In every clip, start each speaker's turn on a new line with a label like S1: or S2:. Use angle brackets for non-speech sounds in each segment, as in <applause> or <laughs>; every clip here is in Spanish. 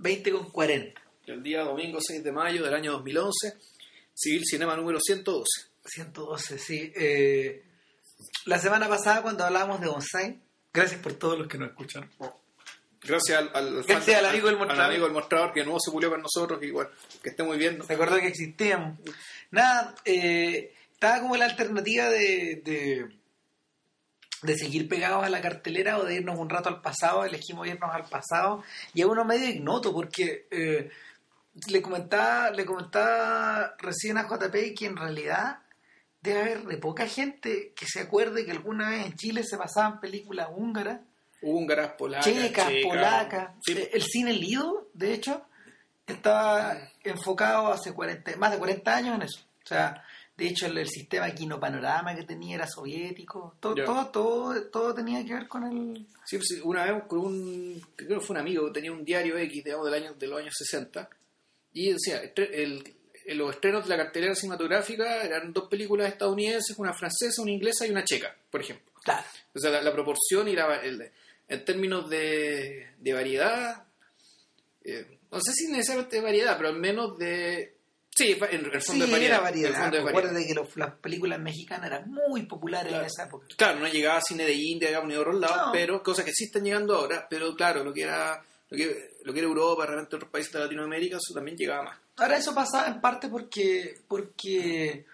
S1: 20 con 40.
S2: El día domingo 6 de mayo del año 2011, Civil Cinema número 112.
S1: 112, sí. Eh, la semana pasada cuando hablábamos de bonsai, gracias por todos los que nos escuchan.
S2: Gracias al, al,
S1: Gracias al amigo del
S2: al
S1: mostrador.
S2: amigo del mostrador que de nuevo se pulió con nosotros y bueno, que esté muy bien. ¿no?
S1: Se acordó que existíamos. Nada, eh, estaba como la alternativa de, de, de seguir pegados a la cartelera o de irnos un rato al pasado. Elegimos irnos al pasado y es uno medio ignoto porque eh, le comentaba le comentaba recién a JP que en realidad debe haber de poca gente que se acuerde que alguna vez en Chile se pasaban películas húngaras
S2: Húngaras, polacas,
S1: checas, polacas.
S2: Sí,
S1: El cine Lido, de hecho, estaba enfocado hace 40, más de 40 años en eso. O sea, de hecho, el, el sistema Quinopanorama que tenía era soviético. Todo, todo, todo, todo tenía que ver con el.
S2: Sí, pues, una vez con un, creo que fue un amigo que tenía un diario X, digamos, del año, de los años 60, y decía, estre- el, el- los estrenos de la cartelera cinematográfica eran dos películas estadounidenses, una francesa, una inglesa y una checa, por ejemplo.
S1: Claro.
S2: O sea, la, la proporción y la, el- en términos de, de variedad, eh, no sé si necesariamente de variedad, pero al menos de... Sí, en el fondo
S1: Sí,
S2: de variedad.
S1: era variedad. Acuérdate que los- las películas mexicanas eran muy populares
S2: Claro.
S1: en esa época.
S2: Claro, no llegaba a cine de India, digamos, ni de otros lados,
S1: No.
S2: pero cosas que sí están llegando ahora, pero claro, lo que era, lo que, lo que era Europa, realmente otros países de Latinoamérica, eso también llegaba más.
S1: Ahora eso pasaba en parte porque porque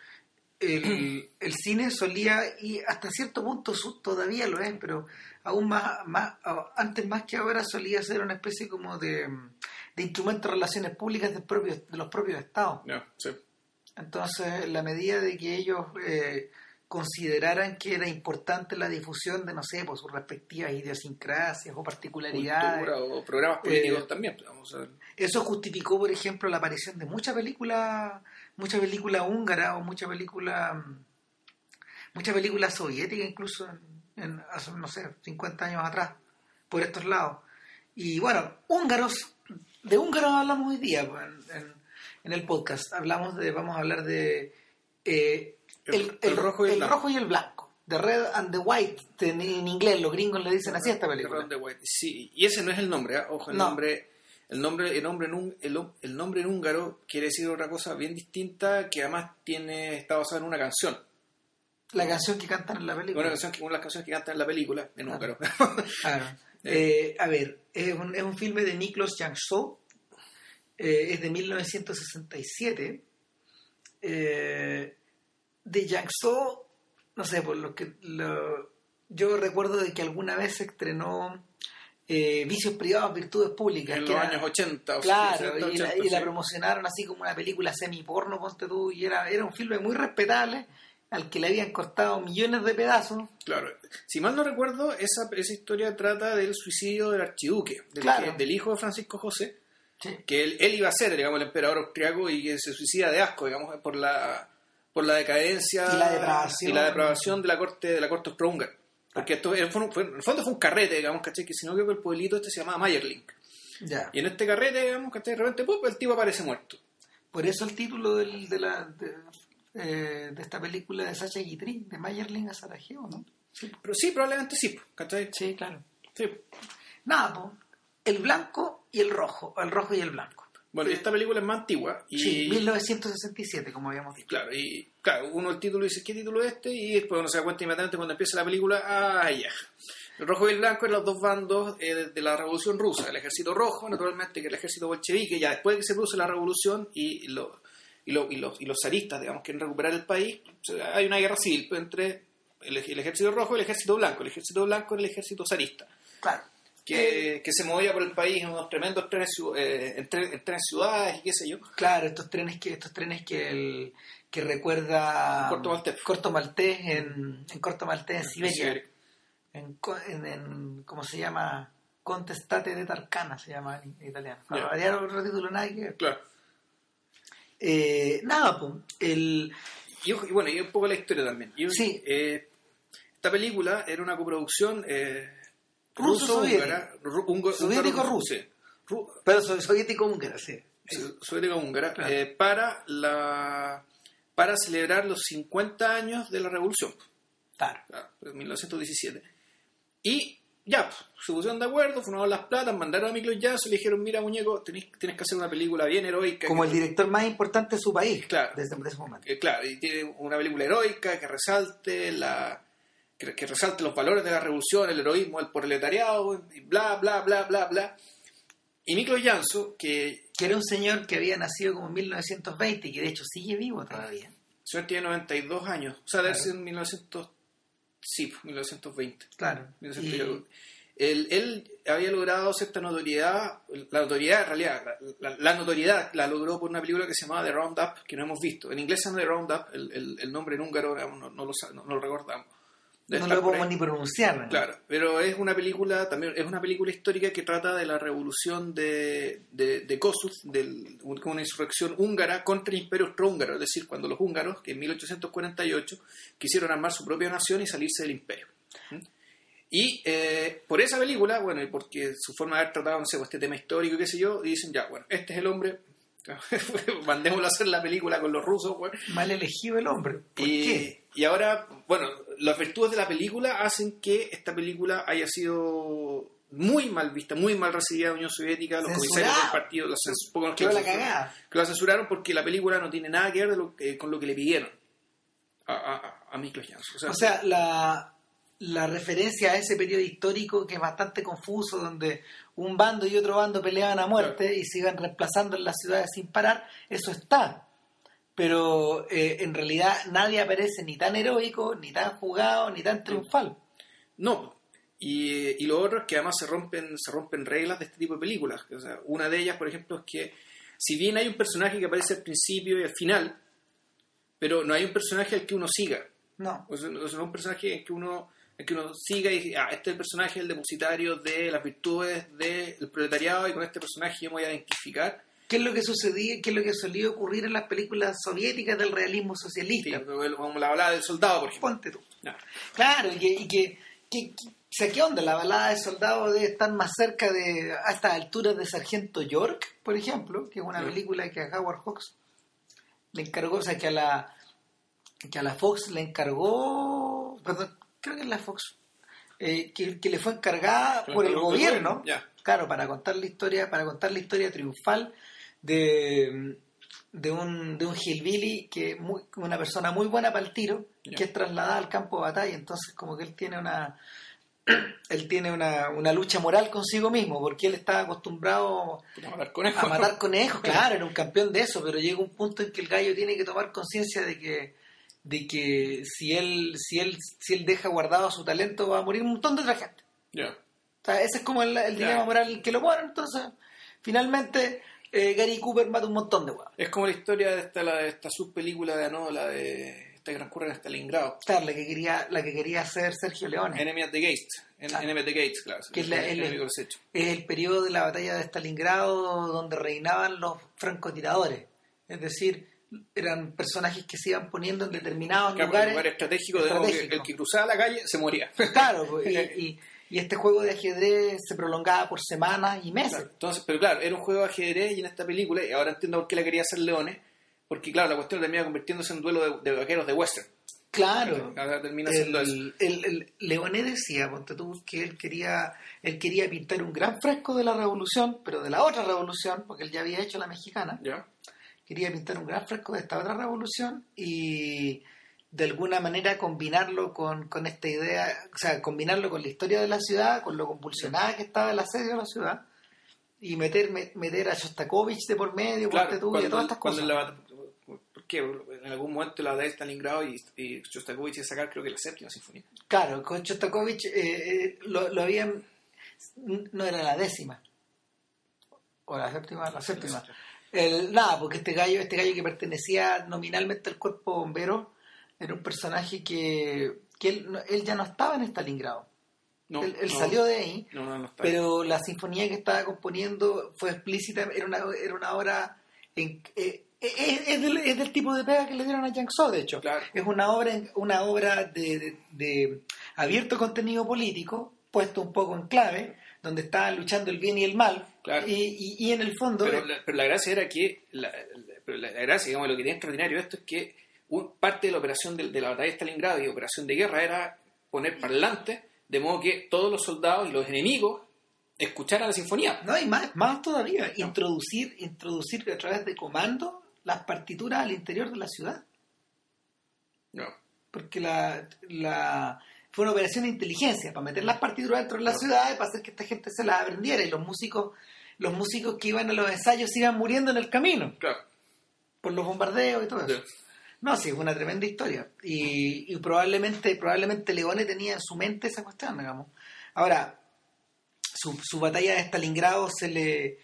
S1: el, el cine solía y hasta cierto punto todavía lo es, pero aún más, más a- antes más que ahora solía ser una especie como de, de instrumento de relaciones públicas del propio, de los propios estados.
S2: No, sí.
S1: Entonces, en la medida de que ellos eh, consideraran que era importante la difusión de, no sé, por sus respectivas idiosincrasias o particularidades,
S2: Cultura o programas políticos
S1: Eh,
S2: también. pues, Vamos a ver.
S1: eso justificó, por ejemplo, la aparición de muchas películas, muchas películas húngaras o muchas películas, muchas películas soviéticas, incluso en, en hace, no sé, 50 años atrás, por estos lados. Y bueno, húngaros, de húngaros hablamos hoy día en, en- en el podcast. Hablamos de, vamos a hablar de eh,
S2: El- el rojo y el blanco.
S1: rojo y el blanco. The Red and the White, en, en inglés, los gringos le dicen así a esta película.
S2: Ron de White. Sí, y ese no es el nombre, ¿ah? ojo, el
S1: No.
S2: nombre... El nombre, el, nombre en un- el, el nombre en húngaro quiere decir otra cosa bien distinta que además tiene está basado en una canción.
S1: La canción que cantan en la película.
S2: Una, canción que, una de las canciones que cantan en la película en
S1: Ah.
S2: húngaro.
S1: Claro. <laughs> Eh, a ver, es un, es un filme de Niklos Jansó, eh, es de 1967. Eh, de Jansó, no sé, por lo que lo- yo recuerdo de que alguna vez se estrenó eh, Vicios Privados, Virtudes Públicas.
S2: en los
S1: era-
S2: años 80 o
S1: Claro,
S2: 60,
S1: y, la,
S2: 80,
S1: y la promocionaron así como una película semi-porno, ponte tú, y era, era un filme muy respetable, al que le habían cortado millones de pedazos.
S2: Claro. Si mal no recuerdo, esa, esa historia trata del suicidio del archiduque, del,
S1: Claro.
S2: que- del hijo de Francisco José,
S1: Sí.
S2: que él, él iba a ser, digamos, el emperador austriaco y que se suicida de asco, digamos, por la por la decadencia
S1: Y la depravación.
S2: y la depravación de la corte de la corte austrohúngara. Porque esto en el fondo fue, en el fondo fue un carrete, digamos, ¿cachai? Que si no creo que el pueblito este se llamaba Mayerling.
S1: Ya.
S2: Y en este carrete, digamos, ¿cachai? De repente, ¡pum! el tipo aparece muerto.
S1: Por eso el título del- de, la, de, eh, de esta película de Sacha Guitry, de Mayerling a Sarajevo, ¿no? Sí,
S2: Pero sí, probablemente sí, ¿cachai?
S1: sí claro.
S2: Sí.
S1: Nada, po, el blanco y el rojo, el rojo y el blanco.
S2: Bueno, y esta película es más antigua y...
S1: Sí, 1967, como habíamos dicho.
S2: Claro, y claro, uno el título dice, ¿qué título es este? Y después uno se da cuenta inmediatamente cuando empieza la película, ah, ya. El rojo y el blanco eran los dos bandos eh, de, la revolución rusa. El ejército rojo, naturalmente, que el ejército bolchevique, ya después de que se produce la revolución y, lo- y, lo- y los, y los zaristas, digamos, quieren recuperar el país, hay una guerra civil entre el, ej- el ejército rojo y el ejército blanco. El ejército blanco era el ejército zarista.
S1: Claro.
S2: Que, que se movía por el país en unos tremendos trenes, eh, en, tre- en trenes ciudades y qué sé yo.
S1: Claro, estos trenes que estos trenes que el que recuerda
S2: Corto Maltés.
S1: Corto Maltés en, en Corto Maltés en Siberia. En, en, en- ¿cómo se llama? Contestate de Tarcana se llama en italiano. Para variar otro título nada que ver.
S2: Claro.
S1: Eh, nada, pues, el
S2: Y, y bueno, y un poco la historia también. Y,
S1: Sí.
S2: eh, esta película era una coproducción eh, ruso-húngara.
S1: Soviético-ruso.
S2: Ru-
S1: pero so- soviético húngara, sí.
S2: so- soviética-húngara,
S1: Claro.
S2: eh, para, la, para celebrar los 50 años de la revolución,
S1: Claro.
S2: ah, en 1917. Y ya, pues, se pusieron de acuerdo, fueron las platas, mandaron a Miklos Jazz y le dijeron, mira muñeco, tenés, tienes que hacer una película bien heroica.
S1: Como el director más importante de su país.
S2: Claro.
S1: Desde, ese momento.
S2: claro, y tiene una película heroica que resalte la que, que resalte los valores de la revolución, el heroísmo del proletariado, y bla, bla, bla, bla, bla. Y Miklos Janso, que
S1: Que era un señor que había nacido como en 1920 y que de hecho sigue vivo todavía.
S2: señor tiene 92 años, o sea, debe
S1: Claro.
S2: ser en 1900, sí, 1920.
S1: Claro.
S2: 1900
S1: Y-
S2: y algo. Él, él había logrado cierta notoriedad, la notoriedad en realidad, la, notoriedad la logró por una película que se llamaba The Roundup, que no hemos visto. En inglés se llama The Roundup, el, el, el nombre en húngaro no, no lo, no, no lo recordamos. Debe
S1: no lo podemos ni pronunciar. ¿no?
S2: Claro, pero es una película también es una película histórica que trata de la revolución de, de, de Kossuth, del- una insurrección húngara contra el imperio austrohúngaro, es decir, cuando los húngaros, que en 1848 quisieron armar su propia nación y salirse del imperio. ¿Mm? Y eh, por esa película, bueno, y porque su forma de haber tratado, no sé, pues, este tema histórico y qué sé yo, y dicen, ya, bueno, este es el hombre, <laughs> mandémoslo a hacer la película con los rusos, bueno,
S1: Mal elegido el hombre. ¿Por
S2: y,
S1: qué?
S2: Y ahora, bueno, las virtudes de la película hacen que esta película haya sido muy mal vista, muy mal recibida en la Unión Soviética, los comisarios del partido, los poco que
S1: la
S2: censuraron- que porque la película no tiene nada que ver de lo- eh, con lo que le pidieron a, a, a Miklos Janso. O sea,
S1: O sea, la, la referencia a ese periodo histórico que es bastante confuso, donde un bando y otro bando peleaban a muerte y se iban reemplazando en las ciudades sin parar, eso está. Pero eh, en realidad nadie aparece ni tan heroico, ni tan jugado, ni tan triunfal.
S2: No. Y, y lo otro es que además se rompen, se rompen reglas de este tipo de películas. O sea, una de ellas, por ejemplo, es que si bien hay un personaje que aparece al principio y al final, pero no hay un personaje al que uno siga.
S1: No.
S2: O sea, no es un personaje en que uno, en que uno siga y dice, ah, este es el personaje, el depositario de las virtudes del proletariado y con este personaje yo me voy a identificar.
S1: ¿Qué es lo que sucedía, qué es lo que solía ocurrir en las películas soviéticas del realismo
S2: Sí,
S1: socialista?
S2: como la balada del soldado, por ejemplo.
S1: Ponte tú.
S2: No.
S1: Claro, y que, y que, que- que- o sea, ¿qué onda? La balada de soldado debe estar más cerca de, a estas alturas de Sargento York, por ejemplo, que es una
S2: Sí.
S1: película que a Howard Hawks le encargó, o sea, que a la, que a la Fox le encargó, perdón, creo que es la Fox, eh, que, que le fue encargada por el gobierno, claro, para contar la historia, para contar la historia triunfal de, de un, de un hillbilly que muy, una persona muy buena para el tiro, que es trasladada al campo de batalla, entonces como que él tiene una <clears throat> él tiene una, una lucha moral consigo mismo, porque él estaba acostumbrado
S2: Puta, matar conejos.
S1: a matar conejos, <laughs> claro, era un campeón de eso, pero llega un punto en que el gallo tiene que tomar conciencia de que de que si él si él si él deja guardado su talento va a morir un montón de otra gente.
S2: Ya.
S1: O sea, ese es como el, el dilema
S2: Claro.
S1: moral que lo pone, entonces finalmente eh, Gary Cooper mata un montón de huevos.
S2: Es como la historia de esta, la de esta subpelícula de no, la de esta que transcurre en Stalingrado.
S1: Claro, la que quería la que quería hacer Sergio Leone.
S2: Enemy at the Gates. En. Enemy at the Gates, claro.
S1: Que es la-
S2: el
S1: el-
S2: de hechos.
S1: es el periodo de la batalla de Stalingrado donde reinaban los francotiradores. Es decir, eran personajes que se iban poniendo en determinados
S2: Claro,
S1: lugares.
S2: un lugar estratégico, de modo que
S1: estratégico.
S2: el que cruzaba la calle se moría.
S1: Claro, pues, <laughs> y, y- y este juego de ajedrez se prolongaba por semanas y meses.
S2: Claro, Entonces, pero claro, era un juego de ajedrez y en esta película, y ahora entiendo por qué la quería hacer Leones, porque claro, la cuestión termina convirtiéndose en un duelo de, de vaqueros de western.
S1: Claro.
S2: Ahora termina siendo.
S1: El, el, el- Leoné decía, ponte tú, que él quería, él quería pintar un gran fresco de la revolución, pero de la otra revolución, porque él ya había hecho la mexicana.
S2: ¿Ya?
S1: quería pintar un gran fresco de esta otra revolución y de alguna manera combinarlo con, con esta idea, o sea, combinarlo con la historia de la ciudad, con lo convulsionada que estaba el asedio de la ciudad y meter, me- meter a Shostakovich de por medio,
S2: Claro,
S1: ponte tú, y a
S2: cuando,
S1: todas estas
S2: cuando
S1: cosas.
S2: la, ¿Por qué? En algún momento la de Stalingrado y, y Shostakovich a sacar creo que la séptima sinfonía.
S1: Claro, con Shostakovich eh, eh, lo, lo habían, no era la décima, o la séptima, la séptima. El, nada, porque este gallo, este gallo que pertenecía nominalmente al cuerpo bombero, era un personaje que, que él, él ya no estaba en Stalingrado.
S2: No,
S1: él él
S2: no,
S1: salió de ahí,
S2: No,
S1: pero la sinfonía que estaba componiendo fue explícita, era una, era una obra en, eh, eh, es, del, es del tipo de pega que le dieron a Yang So, de hecho.
S2: Claro.
S1: Es una obra, una obra de, de- de abierto contenido político, puesto un poco en clave, donde estaban luchando el bien y el mal,
S2: Claro.
S1: y, y- y en el fondo...
S2: Pero la, pero la gracia era que, la, la- pero la gracia, digamos, lo que tiene extraordinario esto es que un- parte de la operación de, de la batalla de Stalingrado y operación de guerra era poner parlantes de modo que todos los soldados y los enemigos escucharan la sinfonía.
S1: No, y más, más todavía, introducir, introducir a través de comando las partituras al interior de la ciudad.
S2: No.
S1: Porque la, la fue una operación de inteligencia para meter las partituras dentro de la ciudad y para hacer que esta gente se las aprendiera y los músicos los músicos que iban a los ensayos iban muriendo en el camino
S2: Claro.
S1: por los bombardeos y todo eso.
S2: Sí.
S1: No, sí, es una tremenda historia. Y, y probablemente, probablemente Leone tenía en su mente esa cuestión, digamos. Ahora, su, su batalla de Stalingrado se le,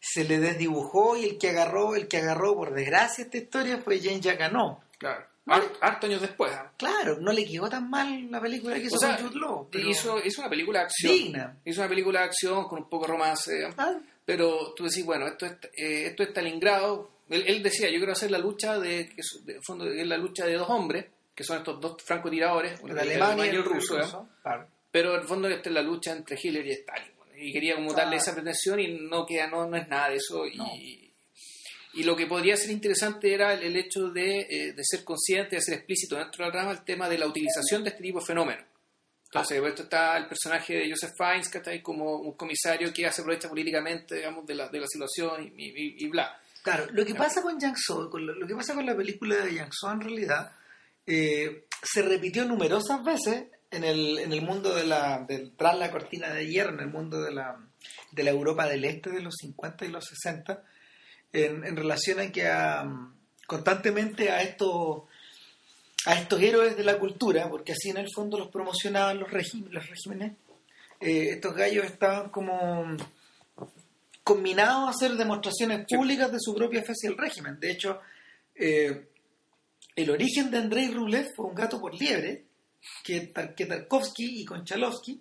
S1: se le desdibujó y el que agarró, el que agarró, por desgracia, esta historia fue James Jacquanot.
S2: Claro. Har- Harto años después. ¿ah?
S1: Claro, no le quedó tan mal la película que hizo
S2: O sea,
S1: con Jude Law, pero
S2: hizo, hizo una película de acción.
S1: digna.
S2: Hizo una película de acción con un poco de romance.
S1: Ah,
S2: Pero tú decís, bueno, esto es, eh, esto es Stalingrado. Él, él decía, yo quiero hacer la lucha de, que es, de fondo, es la lucha de dos hombres, que son estos dos francotiradores,
S1: el alemán
S2: y el ruso.
S1: claro.
S2: Pero en el fondo esta es la lucha entre Hitler y Stalin. Y quería como darle
S1: Claro.
S2: esa pretensión y no queda, no, no es nada de eso. Y,
S1: No.
S2: y lo que podría ser interesante era el, el hecho de, eh, de ser consciente, de ser explícito dentro del drama el tema de la utilización de este tipo de fenómenos. Entonces, por esto está el personaje de Joseph Fiennes, que está ahí como un comisario que se aprovecha políticamente, digamos, de la, de la situación y, y- y bla.
S1: Claro, lo que pasa con Yang So, con lo, lo que pasa con la película de Yang So en realidad, eh, se repitió numerosas veces en el, en el mundo de la, del, tras la cortina de hierro, en el mundo de la, de la Europa del Este de los 50 y los 60, en, en relación a que a, constantemente a estos a estos héroes de la cultura, porque así en el fondo los promocionaban los, regí- los regímenes, eh, estos gallos estaban como combinados a hacer demostraciones públicas de su propia fe hacia el régimen. De hecho, eh, el origen de Andrei Rublev fue un gato por liebre que, que Tarkovsky y Konchalovsky,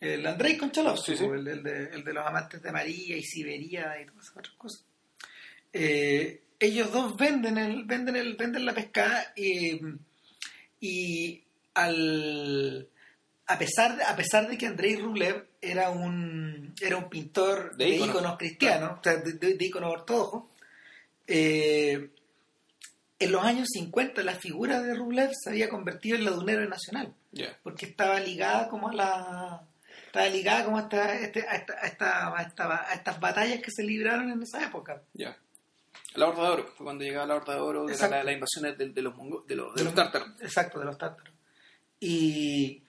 S1: el Andrei Konchalovsky,
S2: Sí, sí.
S1: el, el de, el de los amantes de María y Siberia y todas esas otras cosas, eh, ellos dos venden el, venden el, venden la pescada y, y al a pesar de, a pesar de que Andrei Rublev era un era un pintor
S2: De
S1: de,
S2: íconos.
S1: íconos cristianos, o sea, de, de- de íconos ortodoxos, eh, en los años 50 la figura de Rublev se había convertido en la de un héroe nacional,
S2: Ya.
S1: porque estaba ligada como a la estaba ligada como a, esta- este- a, esta- a esta- a esta- a estas batallas que se libraron en esa época.
S2: Ya. La Horda de Oro, fue cuando llegaba la Horda de Oro, era
S1: Exacto.
S2: la, la invasión de, de los, mongo- de los, de
S1: De
S2: los- tártaros.
S1: Exacto, de los tártaros. Y,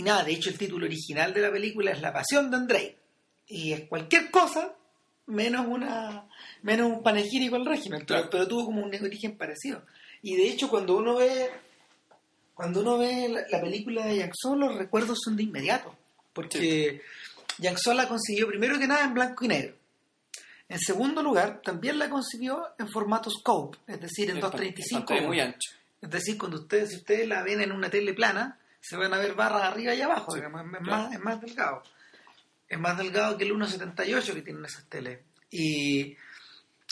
S1: y nada, de hecho el título original de la película es La Pasión de Andrei. Y es cualquier cosa menos una menos un panegírico al régimen, pero,
S2: Claro.
S1: pero tuvo como un origen parecido. Y de hecho cuando uno ve cuando uno ve la, la película de Yang los recuerdos son de inmediato. Porque Yang So la consiguió primero que nada en blanco y negro. En segundo lugar, también la concibió en formato scope, es decir, en
S2: Es pan-
S1: 235.
S2: pantalla muy ancho.
S1: Es decir, cuando ustedes, si ustedes la ven en una tele plana, se van a ver barras arriba y abajo,
S2: Sí,
S1: digamos, es,
S2: claro.
S1: más, es más delgado. Es más delgado que el 1.78 que tienen esas teles. Y,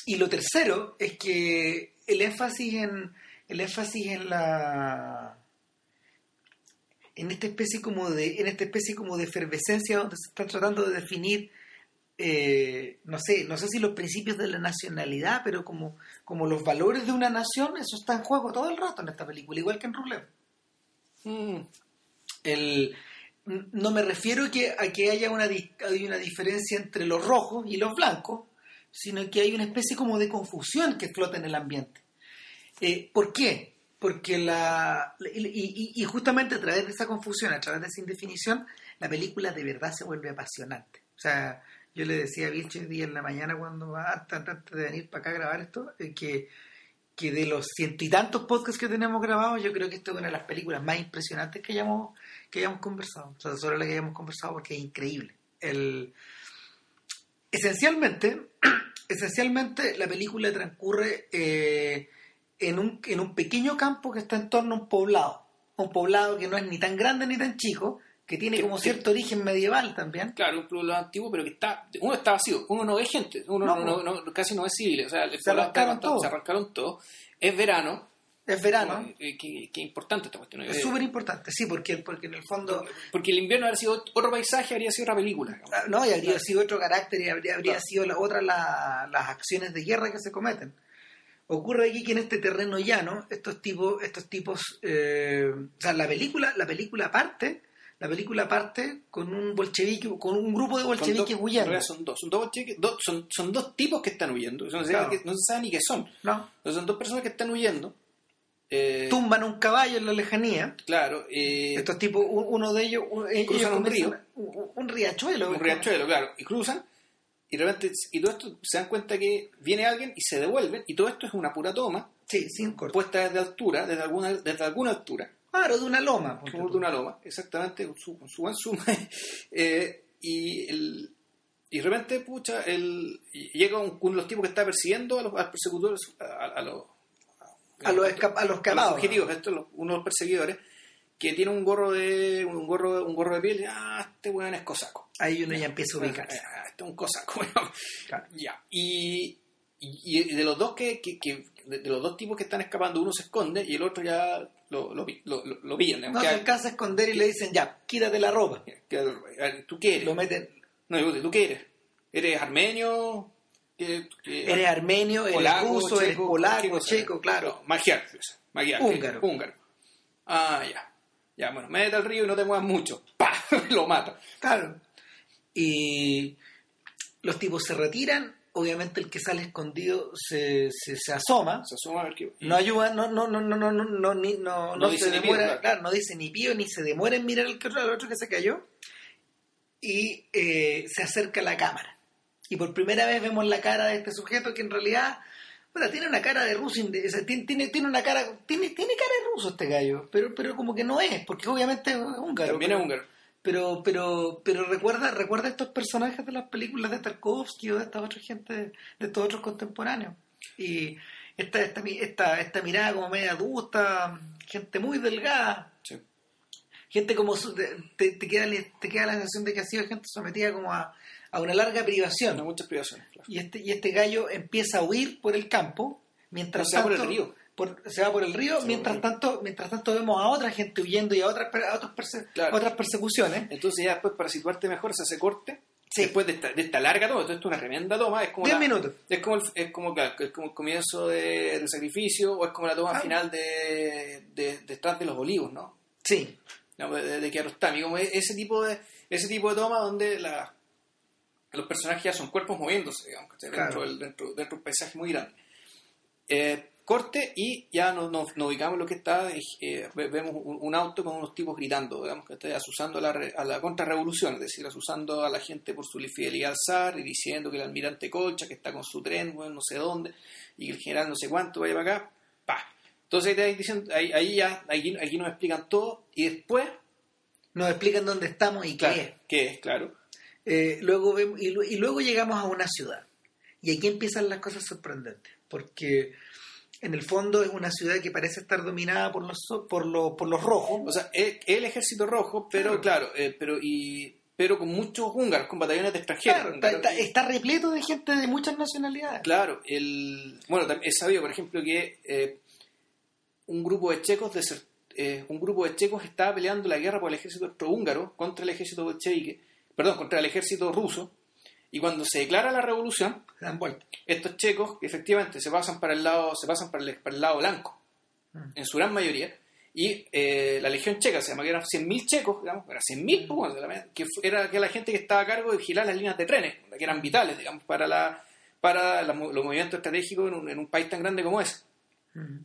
S1: y lo tercero es que el énfasis en el énfasis en la en esta especie como de en esta especie como de efervescencia donde se está tratando de definir eh, no sé no sé si los principios de la nacionalidad pero como como los valores de una nación eso está en juego todo el rato en esta película igual que en Rublev
S2: Mm,
S1: el no me refiero que, a que haya una, hay una diferencia entre los rojos y los blancos, sino que hay una especie como de confusión que flota en el ambiente. Eh, ¿Por qué? Porque la... Y, justamente a través de esa confusión, a través de esa indefinición, la película de verdad se vuelve apasionante. O sea, yo le decía a Virche hoy día en la mañana cuando antes, antes de venir para acá a grabar esto, eh, que que de los ciento y tantos podcasts que tenemos grabados, yo creo que esta es una de las películas más impresionantes que hayamos, que hayamos conversado, o sea, sobre la que hayamos conversado, porque es increíble. El, esencialmente, <clears throat> esencialmente la película transcurre eh, en, un, en un pequeño campo que está en torno a un poblado, un poblado que no es ni tan grande ni tan chico, que tiene
S2: Que-
S1: como
S2: que-
S1: cierto origen medieval también.
S2: Claro, un pueblo antiguo, pero que está. Uno está vacío, uno no ve gente, uno
S1: No,
S2: no, no- no- casi no ve civil. O sea, el
S1: Se arrancaron
S2: levantado,
S1: todo.
S2: se arrancaron todo. Es verano.
S1: Es verano,
S2: eh, que importante esta cuestión.
S1: es
S2: Eh,
S1: súper importante, sí, porque, porque en el fondo...
S2: Porque el invierno habría sido otro paisaje, habría sido otra película. digamos.
S1: Ah, No, y habría sido otro carácter y habría, habría
S2: Claro.
S1: sido la otra la- las acciones de guerra que se cometen. Ocurre aquí que en este terreno llano, estos tipos, estos tipos, eh, o sea, la película, la película parte La película parte con un bolchevique, con un grupo de bolcheviques
S2: dos-
S1: huyendo.
S2: son dos, son dos bolcheviques- dos- son, son dos tipos que están huyendo. No se,
S1: Claro.
S2: sabe, no se sabe ni qué son.
S1: ¿no?
S2: Entonces, son dos personas que están huyendo. Eh,
S1: Tumban un caballo en la lejanía.
S2: claro, eh,
S1: Estos tipos, un- uno de ellos,
S2: Cruzan un río.
S1: un, un riachuelo.
S2: un riachuelo, claro, y cruzan. Y de repente, y todo esto se dan cuenta que viene alguien y se devuelven. Y todo esto es una pura toma,
S1: Sí, sin corte.
S2: puesta desde altura, desde alguna, desde alguna altura.
S1: Claro, de una loma.
S2: de una loma, exactamente, con su, con su buen. <laughs> Eh, y, el, y de repente, pucha, el, llega un, uno de los tipos que está persiguiendo a los, a los persecutores, a, a los,
S1: A los, a los
S2: objetivos, perseguidores, que tiene un gorro de un gorro, un gorro de piel, ah, este weón es cosaco.
S1: Ahí uno ya empieza a ubicarse.
S2: Ah, este es un cosaco. <laughs> bueno.
S1: Claro.
S2: Ya. Y, y, y de los dos que, que, que- de, de los dos tipos que están escapando, uno se esconde y el otro ya lo, lo, lo, lo, pillan.
S1: No
S2: que-
S1: se alcanza a esconder y le dicen, ya, quítate la ropa.
S2: que- que- ¿Tú qué eres?
S1: Lo meten.
S2: No, ¿tú qué eres? ¿Eres armenio? ¿Qué- qué-
S1: Eres armenio, eres
S2: polaco,
S1: ruso, eres
S2: checo, ¿qué
S1: polaco, checo, claro.
S2: No, magiar, magiar,
S1: Húngaro.
S2: Húngaro. Ah, ya. Ya, bueno, métete al río y no te muevas mucho. <laughs> ¡Pah! Lo mata.
S1: Claro. Y los tipos se retiran. Obviamente el que sale escondido se, se, se asoma.
S2: Se asoma a ver qué...
S1: No ayuda, no, no, no, no, no, no, no, ni- no,
S2: No
S1: no
S2: dice
S1: se
S2: ni pío,
S1: demora,
S2: claro.
S1: claro, no dice ni pío, ni se demora en mirar al, que- al otro que se cayó. Y eh, se acerca a la cámara. Y por primera vez vemos la cara de este sujeto que en realidad bueno, tiene una cara de ruso, inde- o sea, tiene, tiene, tiene una cara, tiene, tiene cara de ruso este gallo, pero, pero como que no es, porque obviamente es húngaro.
S2: También es
S1: pero-
S2: húngaro.
S1: Pero pero pero recuerda recuerda estos personajes de las películas de Tarkovsky o de esta otra gente de estos otros contemporáneos y esta esta esta, esta mirada como media adusta gente muy delgada
S2: Sí.
S1: gente como te, te- queda te queda la sensación de que ha sido gente sometida como a, a una larga privación
S2: Tiene muchas privaciones. claro.
S1: y este y este gallo empieza a huir por el campo mientras
S2: No, se va por el río.
S1: Por- se va por el río mientras tanto mientras tanto vemos a otra gente huyendo y a otras a otros perse-
S2: Claro.
S1: otras persecuciones
S2: Entonces ya después, para situarte mejor, se hace corte.
S1: Sí.
S2: Después de esta, de esta larga toma, esto es una tremenda toma. Es como,
S1: 10
S2: la-
S1: minutos.
S2: es como, el, es como, claro, es como el comienzo de, del sacrificio o es como la toma
S1: Ah.
S2: final de, de, detrás de los olivos, ¿no?
S1: Sí,
S2: No, de, de Kiarostami, como e- ese tipo de ese tipo de toma donde la, los personajes ya son cuerpos moviéndose, digamos, ¿cachai? dentro,
S1: Claro.
S2: del, dentro, dentro de un paisaje muy grande. Eh, corte y ya nos, nos, nos ubicamos lo que está, eh, ve- vemos un, un auto con unos tipos gritando, digamos, que está asusando a la, re- a la contrarrevolución, es decir, asusando a la gente por su fidelidad al zar y diciendo que el almirante Colcha, que está con su tren, bueno, no sé dónde, y que el general no sé cuánto vaya para acá, pa. Entonces ahí, diciendo- ahí, ahí ya, aquí, aquí nos explican todo y después
S1: nos explican dónde estamos y
S2: Claro,
S1: qué es.
S2: ¿Qué es? Claro.
S1: Eh, luego vemos, y luego llegamos a una ciudad. Y aquí empiezan las cosas sorprendentes. Porque en el fondo es una ciudad que parece estar dominada por los, por los, por los rojos.
S2: O sea, es el ejército rojo, pero claro, eh, pero y pero con muchos húngaros, con batallones de extranjeros.
S1: Claro, está, está- está repleto de gente de muchas nacionalidades.
S2: Claro, el, bueno, es sabido, por ejemplo, que eh, un grupo de checos deser- eh, un grupo de checos estaba peleando la guerra por el ejército húngaro contra el ejército bolchevique, perdón, contra el ejército ruso, y cuando se declara la revolución,
S1: Se dan vuelta.
S2: estos checos efectivamente se pasan para el lado, se pasan para el, para el lado blanco,
S1: Mm.
S2: en su gran mayoría, y eh, la legión checa, se llama que eran 100.000 checos, digamos, eran 100.000, pues, bueno, solamente, que era que la gente que estaba a cargo de vigilar las líneas de trenes, que eran vitales, digamos, para la para la los movimientos estratégicos en un, en un país tan grande como ese.
S1: Mm.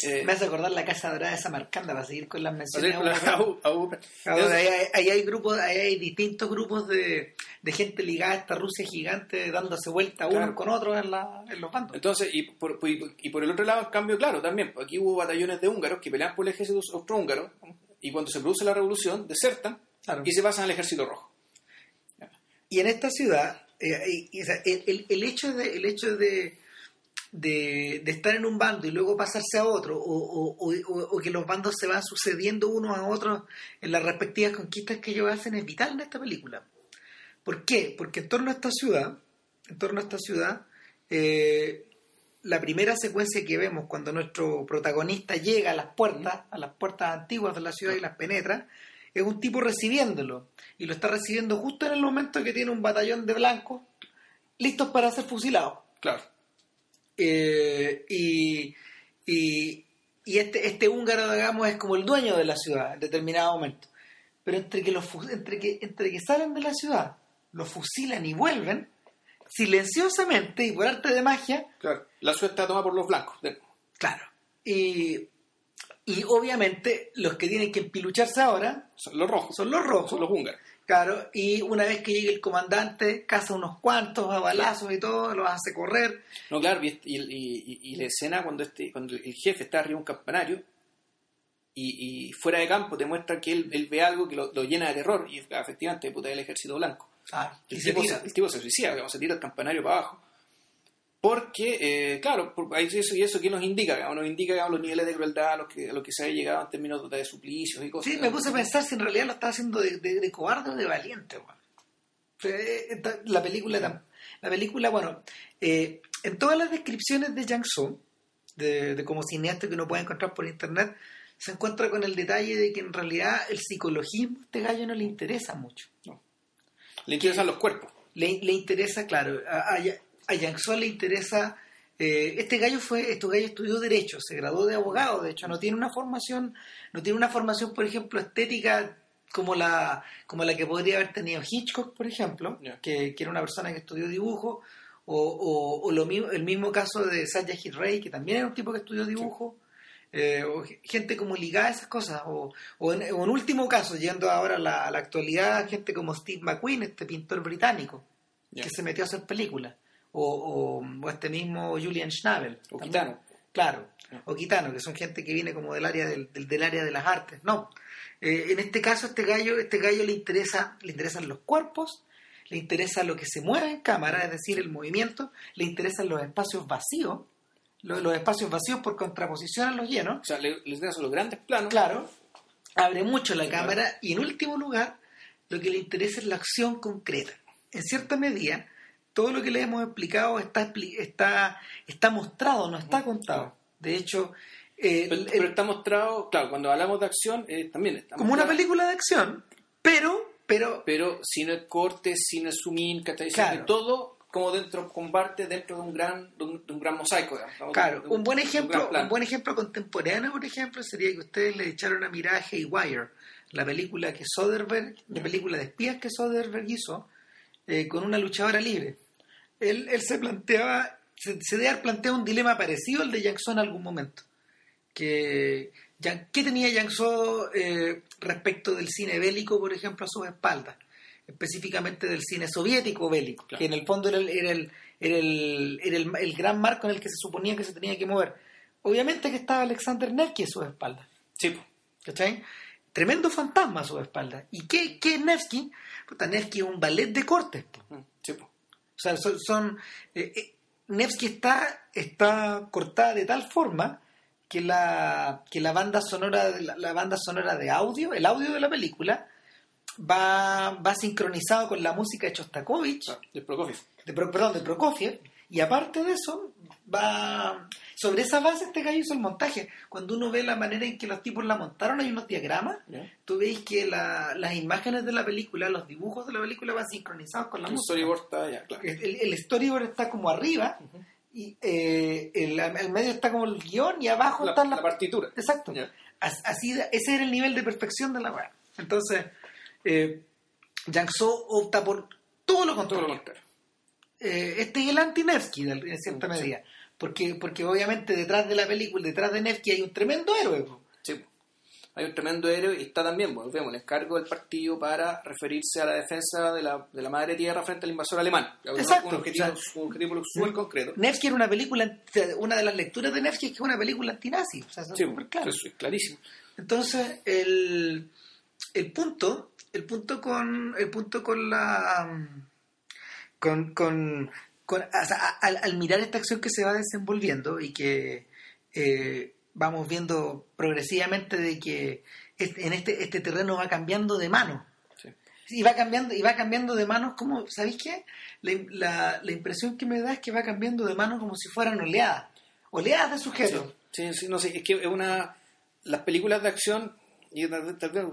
S2: Eh,
S1: Me hace acordar la Casa Dorada de Samarcanda para seguir con las menciones.
S2: hacer la- au- au-
S1: ahí, hay, ahí hay grupos, ahí hay distintos grupos de, de gente ligada a esta Rusia gigante dándose vuelta
S2: Claro.
S1: con otros en, la, en los bandos.
S2: Entonces, y por, y por- y por el otro lado, en cambio, claro, también, pues, aquí hubo batallones de húngaros que pelean por el ejército austrohúngaro y cuando se produce la revolución, desertan
S1: Claro.
S2: y se pasan al ejército rojo.
S1: Y en esta ciudad, eh, y- y, o sea, el, el- el hecho de, el hecho de, de, estar en un bando y luego pasarse a otro, o- o- o que los bandos se van sucediendo unos a otros en las respectivas conquistas que ellos hacen, es vital en esta película. ¿Por qué? Porque en torno a esta ciudad, en torno a esta ciudad, eh, la primera secuencia que vemos cuando nuestro protagonista llega a las puertas, a las puertas antiguas de la ciudad y las penetra, es un tipo recibiéndolo. Y lo está recibiendo justo en el momento que tiene un batallón de blancos listos para ser fusilados.
S2: Claro.
S1: Eh, y y, y este, este húngaro, digamos, es como el dueño de la ciudad en determinado momento. pero entre que, los, entre, que, entre que salen de la ciudad, los fusilan y vuelven, silenciosamente y por arte de magia,
S2: Claro. La ciudad está tomada por los blancos.
S1: claro. Y, y obviamente los que tienen que empilucharse ahora
S2: son los rojos.
S1: son los rojos.
S2: Son los húngaros.
S1: Claro, y una vez que llegue el comandante, caza unos cuantos a balazos y todo, los hace correr.
S2: No, claro, y, y, y- y la escena cuando este cuando el jefe está arriba de un campanario y, fuera de campo te muestra que él, él ve algo que lo, lo llena de terror y efectivamente puta el ejército blanco.
S1: Ah,
S2: El tipo, se, el tipo se suicida, digamos, se tira el campanario para abajo. Porque, eh, claro, sí eso, y eso que nos indica, digamos, nos indica digamos, los niveles de crueldad a los que, a los que se ha llegado en términos de suplicios y cosas.
S1: Sí, me puse a pensar si en realidad lo estaba haciendo de, de- de cobarde o de valiente. weón. O sea, esta- la película, tam- la película, bueno, eh, en todas las descripciones de Jiang Su, de, de como cineasta que uno puede encontrar por internet, se encuentra con el detalle de que en realidad el psicologismo a este gallo no le interesa mucho.
S2: Le interesan los cuerpos.
S1: Le, le interesa, claro, a, a, a Yang Su le interesa. eh, este gallo fue, este gallo estudió derecho, se graduó de abogado, de hecho no tiene una formación, no tiene una formación, por ejemplo, estética como la, como la que podría haber tenido Hitchcock, por ejemplo, que, que era una persona que estudió dibujo, o, o, o lo mismo, el mismo caso de Satyajit Ray, que también era un tipo que estudió dibujo. eh, o ge- gente como ligada a esas cosas, o, o en, en último caso, yendo ahora a la, a la actualidad, gente como Steve McQueen, este pintor británico, que se metió a hacer películas. O, o, o este mismo Julian Schnabel.
S2: O
S1: también.
S2: Kitano.
S1: Claro. O Kitano, que son gente que viene como del área del, del, del área de las artes. No. Eh, en este caso, este gallo, este gallo le interesa, le interesan los cuerpos, le interesa lo que se mueve en cámara, es decir, el movimiento, le interesan los espacios vacíos, los, los espacios vacíos por contraposición a los llenos.
S2: O sea, le, les interesan los grandes planos.
S1: Claro, abre mucho la cámara y en último lugar, lo que le interesa es la acción concreta. En cierta medida, todo lo que le hemos explicado está, está, está mostrado, no está contado. De hecho, eh,
S2: Pero, está mostrado, claro, cuando hablamos de acción, eh, también está
S1: como una película de acción, pero, pero
S2: Pero sin el corte, sin el zoom ¿cachai?
S1: Claro.
S2: Y todo como dentro, comparte dentro de un gran, de un, de un gran mosaico.
S1: Claro,
S2: De
S1: un buen
S2: un
S1: ejemplo, un buen ejemplo contemporáneo, por ejemplo, sería que ustedes le echaron a mirar a Haywire, la película que Soderbergh, la película de espías que Soderbergh hizo eh, con una luchadora libre. Él, él se planteaba, se, se un dilema parecido al de Yang So en algún momento. Que, ¿Qué tenía Yang So eh, respecto del cine bélico, por ejemplo, a sus espaldas? Específicamente del cine soviético bélico,
S2: Claro.
S1: que en el fondo era el, era el, era el, era el- el gran marco en el que se suponía que se tenía que mover. Obviamente que estaba Alexander Nevsky a sus espaldas.
S2: Sí, pues.
S1: ¿Cachai? Tremendo fantasma a su espalda. ¿Y qué, qué es Nevsky? Puta, Nevsky es un ballet de cortes.
S2: pues.
S1: O sea, son... son- eh, eh, Nevsky está, está cortada de tal forma que la, que la banda sonora de la, la banda sonora de audio, el audio de la película, va, va sincronizado con la música de Shostakovich,
S2: Ah, de Prokofiev.
S1: de, Pro- perdón, de Prokofiev, y aparte de eso, va sobre esa base este gallo hizo el montaje. Cuando uno ve la manera en que los tipos la montaron, hay unos diagramas, tú veis que la- las imágenes de la película, los dibujos de la película van sincronizados con la
S2: El
S1: música.
S2: storyboard está ya, claro.
S1: El, el storyboard está como arriba y eh, el, medio está como el guion y abajo
S2: La,
S1: están
S2: la partitura.
S1: Exacto. Así, ese era el nivel de perfección de la weá. Entonces, eh, Yang So opta por todo lo
S2: Todo
S1: contrario.
S2: lo contrario.
S1: Eh, este es el anti-Nevsky en cierta
S2: Sí.
S1: medida. Porque, porque obviamente detrás de la película, detrás de Nevsky hay un tremendo héroe. po.
S2: Sí. Hay un tremendo héroe y está también, pues, vemos, el encargo del partido para referirse a la defensa de la, de la madre tierra frente al invasor alemán.
S1: Exacto,
S2: Un objetivo,
S1: o sea,
S2: un objetivo súper concreto.
S1: Nevsky era una película, una de las lecturas de Nevsky es que es una película antinazi. O sea,
S2: Sí, pues,
S1: claro.
S2: eso es clarísimo.
S1: Entonces, el, el punto, el punto con, el punto con la, con, con, con- o sea, al, al mirar esta acción que se va desenvolviendo y que eh, vamos viendo progresivamente de que este- en este, este terreno va cambiando de mano.
S2: Sí.
S1: Y va cambiando, y va cambiando de manos como, ¿sabéis qué? La, la, la impresión que me da es que va cambiando de manos como si fueran oleadas. Oleadas de sujetos.
S2: Sí, sí, no sé, es que es una... Las películas de acción, y tal vez-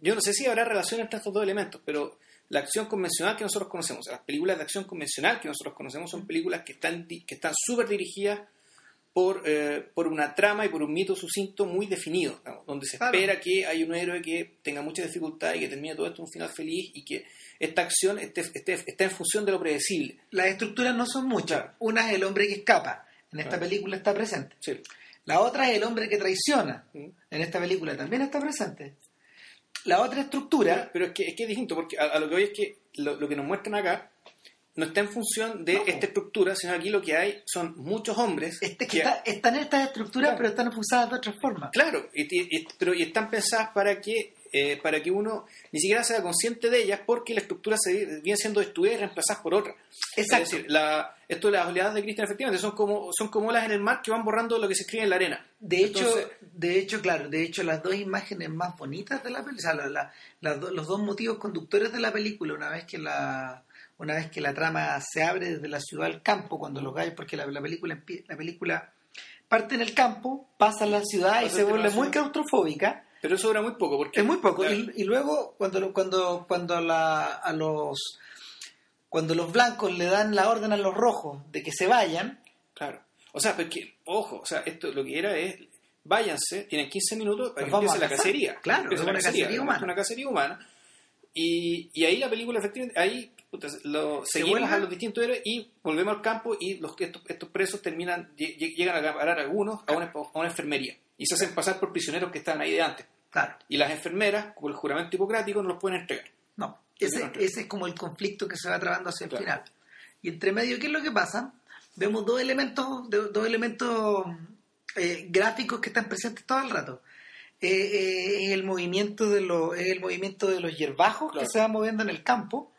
S2: yo no sé si habrá relación entre estos dos elementos, pero la acción convencional que nosotros conocemos, las películas de acción convencional que nosotros conocemos son películas que están que están súper dirigidas por, eh, por una trama y por un mito sucinto muy definido, donde se
S1: Claro.
S2: espera que hay un héroe que tenga mucha dificultad y que termine todo esto en un final feliz y que esta acción esté, esté, esté en función de lo predecible.
S1: Las estructuras no son muchas.
S2: Claro.
S1: Una es el hombre que escapa. En esta
S2: Claro.
S1: película está presente.
S2: Sí.
S1: La otra es el hombre que traiciona.
S2: Mm.
S1: En esta película también está presente. La otra estructura,
S2: Pero es que, es que es distinto, porque a, a lo que voy es que lo, lo que nos muestran acá no está en función de
S1: No.
S2: esta estructura, sino aquí lo que hay son muchos hombres
S1: este, que está- están estas estructuras,
S2: Claro.
S1: pero están usadas de otra forma.
S2: Claro, y, y- pero, y están pensadas para que eh, para que uno ni siquiera sea consciente de ellas porque la estructura se viene siendo destruida y reemplazada por otra.
S1: Exacto.
S2: Es decir, la, esto de las oleadas de Cristian efectivamente son como, son como olas en el mar que van borrando lo que se escribe en la arena.
S1: De hecho, de hecho, claro, de hecho las dos imágenes más bonitas de la película, o sea, la- la- los dos motivos conductores de la película, una vez que la una vez que la trama se abre desde la ciudad al campo, cuando los gallos, porque la, la película la película parte en el campo, pasa a la ciudad y se vuelve muy claustrofóbica.
S2: Pero eso dura muy poco. porque
S1: Es muy poco.
S2: la-
S1: Y, y luego, cuando, cuando, cuando la, a los cuando los blancos le dan la orden a los rojos de que se vayan,
S2: Claro. O sea, pero es que, ojo, o sea, esto lo que era es, váyanse, tienen 15 minutos para
S1: Nos
S2: que empiece la cacería.
S1: Claro, es una cacería humana.
S2: Una cacería humana. Y, y ahí la película, efectivamente, ahí puta, lo,
S1: Se
S2: seguimos
S1: vuelve-
S2: a los distintos héroes y volvemos al campo y los, estos, estos presos terminan, lle- lle- llegan a parar algunos a una, a una enfermería y se hacen pasar por prisioneros que estaban ahí de antes.
S1: claro,
S2: Y las enfermeras, por el juramento hipocrático, no los pueden entregar.
S1: no. Ese,
S2: no,
S1: ese es como el conflicto que se va trabando hacia el
S2: Claro.
S1: final. Y entre medio, ¿qué es lo que pasa? Vemos dos elementos, dos elementos eh, gráficos que están presentes todo el rato. Eh, eh, el movimiento de los, el movimiento de los hierbajos
S2: Claro.
S1: que se van moviendo en el campo,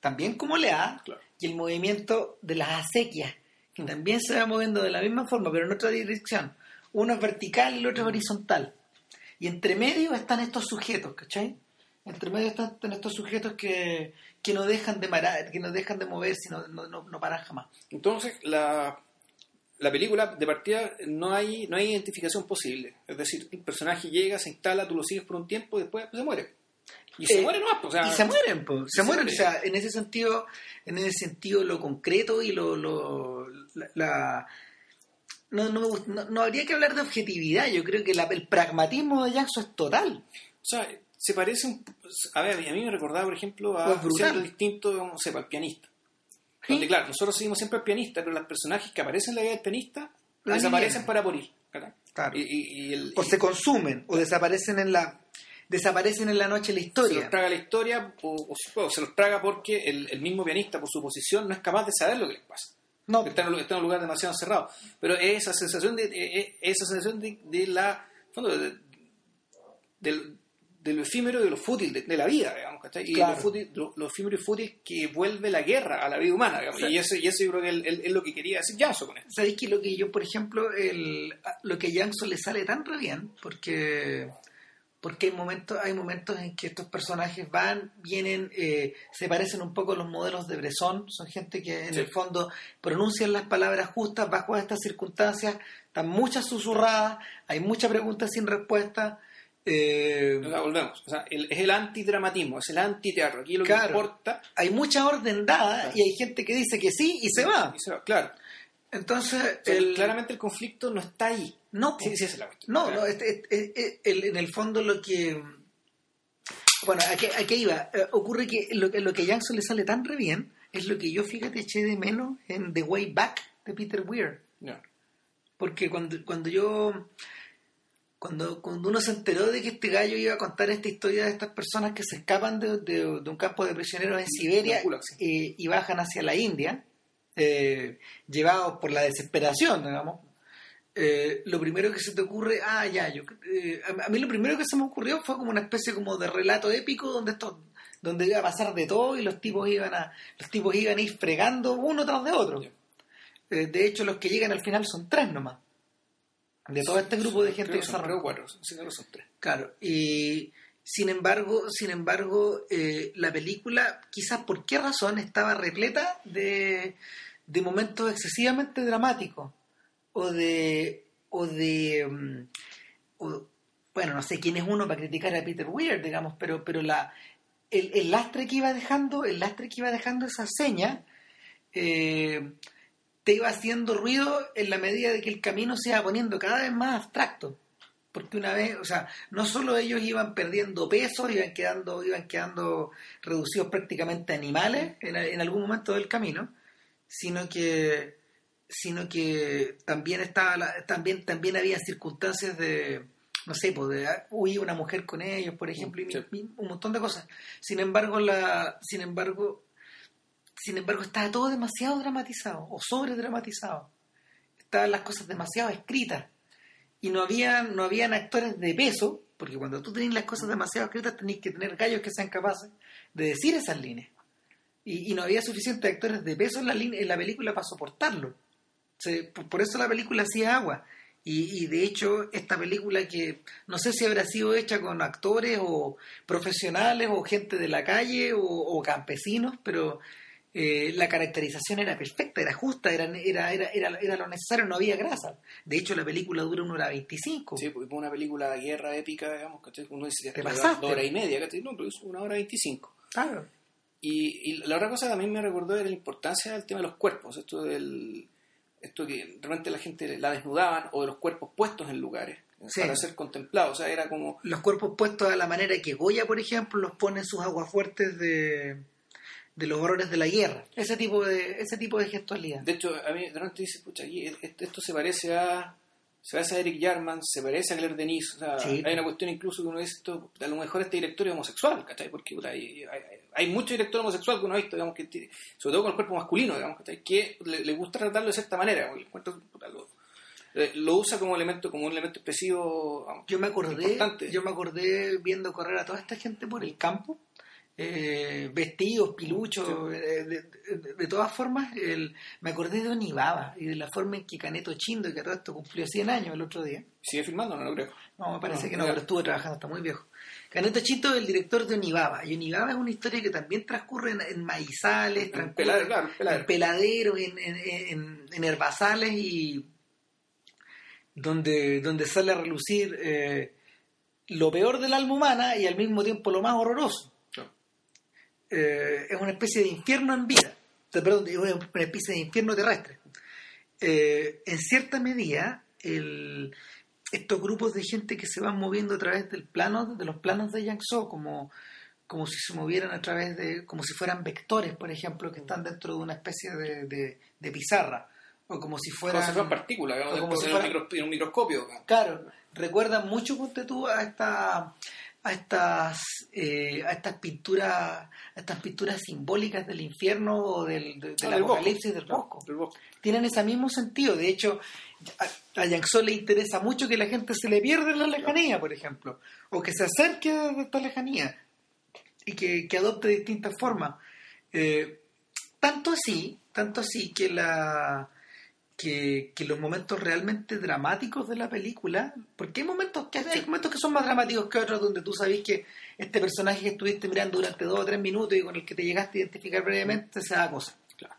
S1: también como oleada,
S2: Claro.
S1: y el movimiento de las acequias, que también se va moviendo de la misma forma, pero en otra dirección. Uno es vertical y el otro es horizontal. Y entre medio están estos sujetos, ¿cachai? Entre medio están, estos sujetos que, que no dejan de marar, que no dejan de moverse no, no, no, no paran jamás.
S2: Entonces, la, la película, de partida, no hay, no hay identificación posible. Es decir, el personaje llega, se instala, tú lo sigues por un tiempo y después se muere. Y se
S1: Eh,
S2: muere nomás, pues, o sea,
S1: y se mueren, pues, se
S2: se
S1: mueren.
S2: mueren.
S1: O sea, en ese sentido, en ese sentido, lo concreto y lo, lo la, la- no, no, me no, no habría que hablar de objetividad. Yo creo que la- el pragmatismo de Jackson es total.
S2: O sea, se parece un... A ver, a mí me recordaba, por ejemplo, a siendo distinto, no sé, al pianista.
S1: Sí.
S2: Donde, claro, nosotros seguimos siempre al pianista, pero los personajes que aparecen en la vida del pianista
S1: La
S2: desaparecen para morir.
S1: Claro.
S2: Y, y- y el,
S1: O se consumen, o desaparecen en la desaparecen en la noche de la
S2: se
S1: historia.
S2: los traga la historia o, o se- o se los traga porque el, el mismo pianista, por su posición, no es capaz de saber lo que les pasa.
S1: No,
S2: Está en, un- está en un lugar demasiado encerrado. Pero esa sensación de, de- esa sensación de, de la... de- del, de lo efímero y de lo fútil de, de la vida, digamos, ¿cachai? Y
S1: Claro.
S2: lo, fútil- lo- lo efímero y fútil que vuelve la guerra a la vida humana, digamos.
S1: Sí.
S2: Y, eso, y eso yo creo que es, lo que quería decir Janso con esto.
S1: ¿Sabéis que lo que yo, por ejemplo, el, lo que a Jackson le sale tan re bien? Porque, porque hay momentos, hay momentos en que estos personajes van, vienen, eh, se parecen un poco a los modelos de Bresson, son gente que en
S2: Sí.
S1: el fondo pronuncian las palabras justas bajo estas circunstancias, están muchas susurradas, hay mucha pregunta sin respuesta. eh,
S2: O sea, volvemos. O sea, el- es el antidramatismo, es el antiteatro. Aquí lo que importa...
S1: hay mucha orden dada
S2: Claro.
S1: y hay gente que dice que sí y se va.
S2: y se va, Claro.
S1: Entonces,
S2: O sea,
S1: el-
S2: claramente el conflicto no está ahí.
S1: no,
S2: Sí, sí, esa es la cuestión.
S1: No,
S2: Claro.
S1: no, este- este- este- el- en el fondo lo que... Bueno, ¿a qué, a qué iba? Eh, ocurre que lo, lo que a Jackson le sale tan re bien es lo que yo, fíjate, eché de menos en The Way Back de Peter Weir. Porque cuando, cuando yo... Cuando, cuando uno se enteró de que este gallo iba a contar esta historia de estas personas que se escapan de, de- de un campo de prisioneros en Siberia eh, y bajan hacia la India, eh, llevados por la desesperación, digamos, eh, lo primero que se te ocurre, ah, ya, yo, eh, a, mí lo primero que se me ocurrió fue como una especie como de relato épico donde esto, donde iba a pasar de todo y los tipos iban a, los tipos iban a ir fregando uno tras de otro. Eh, de hecho, los que llegan al final son tres nomás. De todo este grupo de gente
S2: Creo
S1: que
S2: son cuatro. Sí, creo que son tres.
S1: Claro, y sin embargo, sin embargo, eh, la película, quizás por qué razón, estaba repleta de, de momentos excesivamente dramáticos o de, o de, mm, bueno, no sé quién es uno para criticar a Peter Weir, digamos, pero, pero la, el, lastre que iba dejando, el lastre que iba dejando esa seña, eh, te iba haciendo ruido en la medida de que el camino se iba poniendo cada vez más abstracto. Porque una vez, o sea, no solo ellos iban perdiendo peso, iban quedando, iban quedando reducidos prácticamente a animales en, en algún momento del camino, sino que sino que también estaba la- también también había circunstancias de no sé pues de huir una mujer con ellos por ejemplo y,
S2: Sí.
S1: y un montón de cosas. Sin embargo la sin embargo sin embargo estaba todo demasiado dramatizado o sobre dramatizado estaban las cosas demasiado escritas y no habían no habían actores de peso porque cuando tú tenés las cosas demasiado escritas tenés que tener gallos que sean capaces de decir esas líneas y, no había suficientes actores de peso en la, en la película para soportarlo. Por, eso la película hacía agua. Y, de hecho, esta película que no sé si habrá sido hecha con actores o profesionales o gente de la calle o campesinos, pero eh, la caracterización era perfecta, era justa, era, era, era, era, era lo necesario, no había grasa. De hecho, la película dura una hora veinticinco.
S2: Sí, porque una película de guerra épica, digamos, ¿cachai? Uno dice,
S1: Te
S2: "Dura
S1: pasaste".
S2: dos horas y media, ¿cachai? No, pero es una hora veinticinco.
S1: Claro.
S2: Y, y la otra cosa que también me recordó era la importancia del tema de los cuerpos, esto del esto que de repente la gente la desnudaban o de los cuerpos puestos en lugares
S1: Sí.
S2: para ser contemplados, o sea, era como
S1: los cuerpos puestos a la manera que Goya, por ejemplo, los pone en sus aguafuertes de, de los horrores de la guerra. Ese tipo de, ese tipo de gestualidad.
S2: De hecho, a mí de repente dice, pucha, aquí esto, esto se parece a se parece a Eric Jarman, se parece a Claire Denis, o sea,
S1: Sí.
S2: hay una cuestión incluso que uno dice esto, a lo mejor este director es homosexual, ¿cachai? Porque puta, hay, hay, hay mucho director homosexual que uno ha visto, digamos, que tiene- sobre todo con el cuerpo masculino, digamos, ¿cachai? Que le, le gusta tratarlo de cierta manera, puta, lo, eh, lo usa como elemento, como un elemento expresivo
S1: Yo me acordé,
S2: importante.
S1: yo me acordé viendo correr a toda esta gente por el campo, eh, vestidos, piluchos, eh, de, de- de todas formas, el, me acordé de Onibaba y de la forma en que Caneto Chindo, que a todo esto cumplió 100 años el otro día,
S2: ¿Sigue filmando? No lo creo.
S1: No, me parece
S2: No,
S1: que no, pero estuvo trabajando, está muy viejo. Caneto Chito es el director de Onibaba. Y Onibaba es una historia que también transcurre en, en maizales,
S2: En peladero, claro, en peladero.
S1: en peladeros, en, en, en- en herbazales y donde, donde sale a relucir eh, lo peor del alma humana y al mismo tiempo lo más horroroso. Eh, es una especie de infierno en vida. Perdón, es una especie de infierno terrestre. Eh, en cierta medida, el, estos grupos de gente que se van moviendo a través del plano, de los planos de Yangtze, como, como si se movieran a través de, como si fueran vectores, por ejemplo, que están dentro de una especie de, de- de pizarra, o como si
S2: Como
S1: fueran...
S2: si fueran partículas, digamos,
S1: como si
S2: en, un
S1: fuera-
S2: microscopio, en un microscopio.
S1: Claro, recuerdan mucho, ponte tú, a esta a estas eh, a estas pinturas a estas pinturas simbólicas del infierno o del, de- del
S2: Ah, del Bosco.
S1: apocalipsis del bosco
S2: del Bosco.
S1: tienen ese mismo sentido de hecho a, a Yangtze le interesa mucho que la gente se le pierda en la lejanía por ejemplo o que se acerque de esta lejanía y que, que adopte distintas formas Eh, tanto así tanto así que la que, que los momentos realmente dramáticos de la película, porque hay momentos que hay momentos que son más dramáticos que otros donde tú sabes que este personaje que estuviste mirando durante dos o tres minutos y con el que te llegaste a identificar previamente se da cosa.
S2: Claro.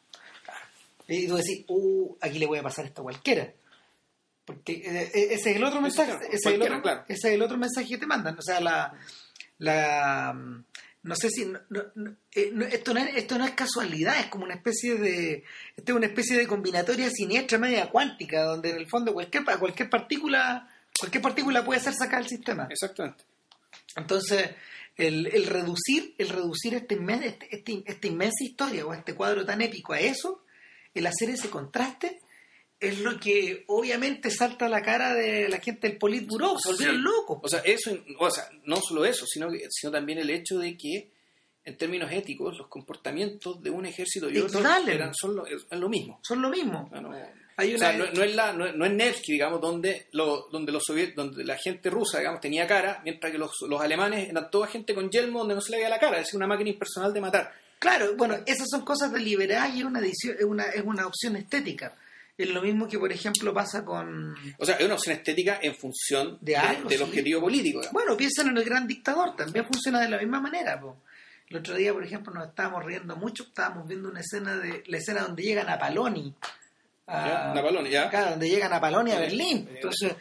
S1: Y tú decís, uh, aquí le voy a pasar esto a cualquiera. Porque eh, eh, ese es el otro mensaje,
S2: claro,
S1: ese, es el otro,
S2: claro.
S1: ese es el otro mensaje que te mandan. O sea, la, la no sé si no- no- no- eh, no- esto no es, esto no es casualidad, es como una especie de esto es una especie de combinatoria siniestra media cuántica, donde en el fondo cualquier cualquier partícula cualquier partícula puede ser sacada del sistema.
S2: Exactamente.
S1: Entonces, el, el reducir, el reducir este este- este- esta inmensa historia o este cuadro tan épico a eso, el hacer ese contraste, es lo que obviamente salta a la cara de la gente del Politburo, se volvieron
S2: Sí.
S1: locos.
S2: O sea, eso, o sea, no solo eso, sino, que, sino también el hecho de que, en términos éticos, los comportamientos de un ejército y otro eran, son lo, es, es lo mismo.
S1: Son lo mismo. Hay
S2: o sea,
S1: una-
S2: no, no es la, no, es- no es Nevsky, digamos, donde, lo, donde, los soviet, donde la gente rusa, digamos, tenía cara, mientras que los, los alemanes eran toda gente con yelmo donde no se le veía la cara, es una máquina impersonal de matar.
S1: Claro, bueno, esas son cosas deliberadas y es una, edición, es una, es una opción estética. Es lo mismo que, por ejemplo, pasa con...
S2: O sea, es una opción estética en función
S1: De algo,
S2: del
S1: sí.
S2: objetivo político.
S1: Bueno, piensan en el gran dictador, también funciona de la misma manera. po. El otro día, por ejemplo, nos estábamos riendo mucho, estábamos viendo una escena de la escena donde llegan a Paloni. a-.
S2: Napoleón, ya.
S1: Claro, donde llegan a Paloni a. Berlín. Entonces,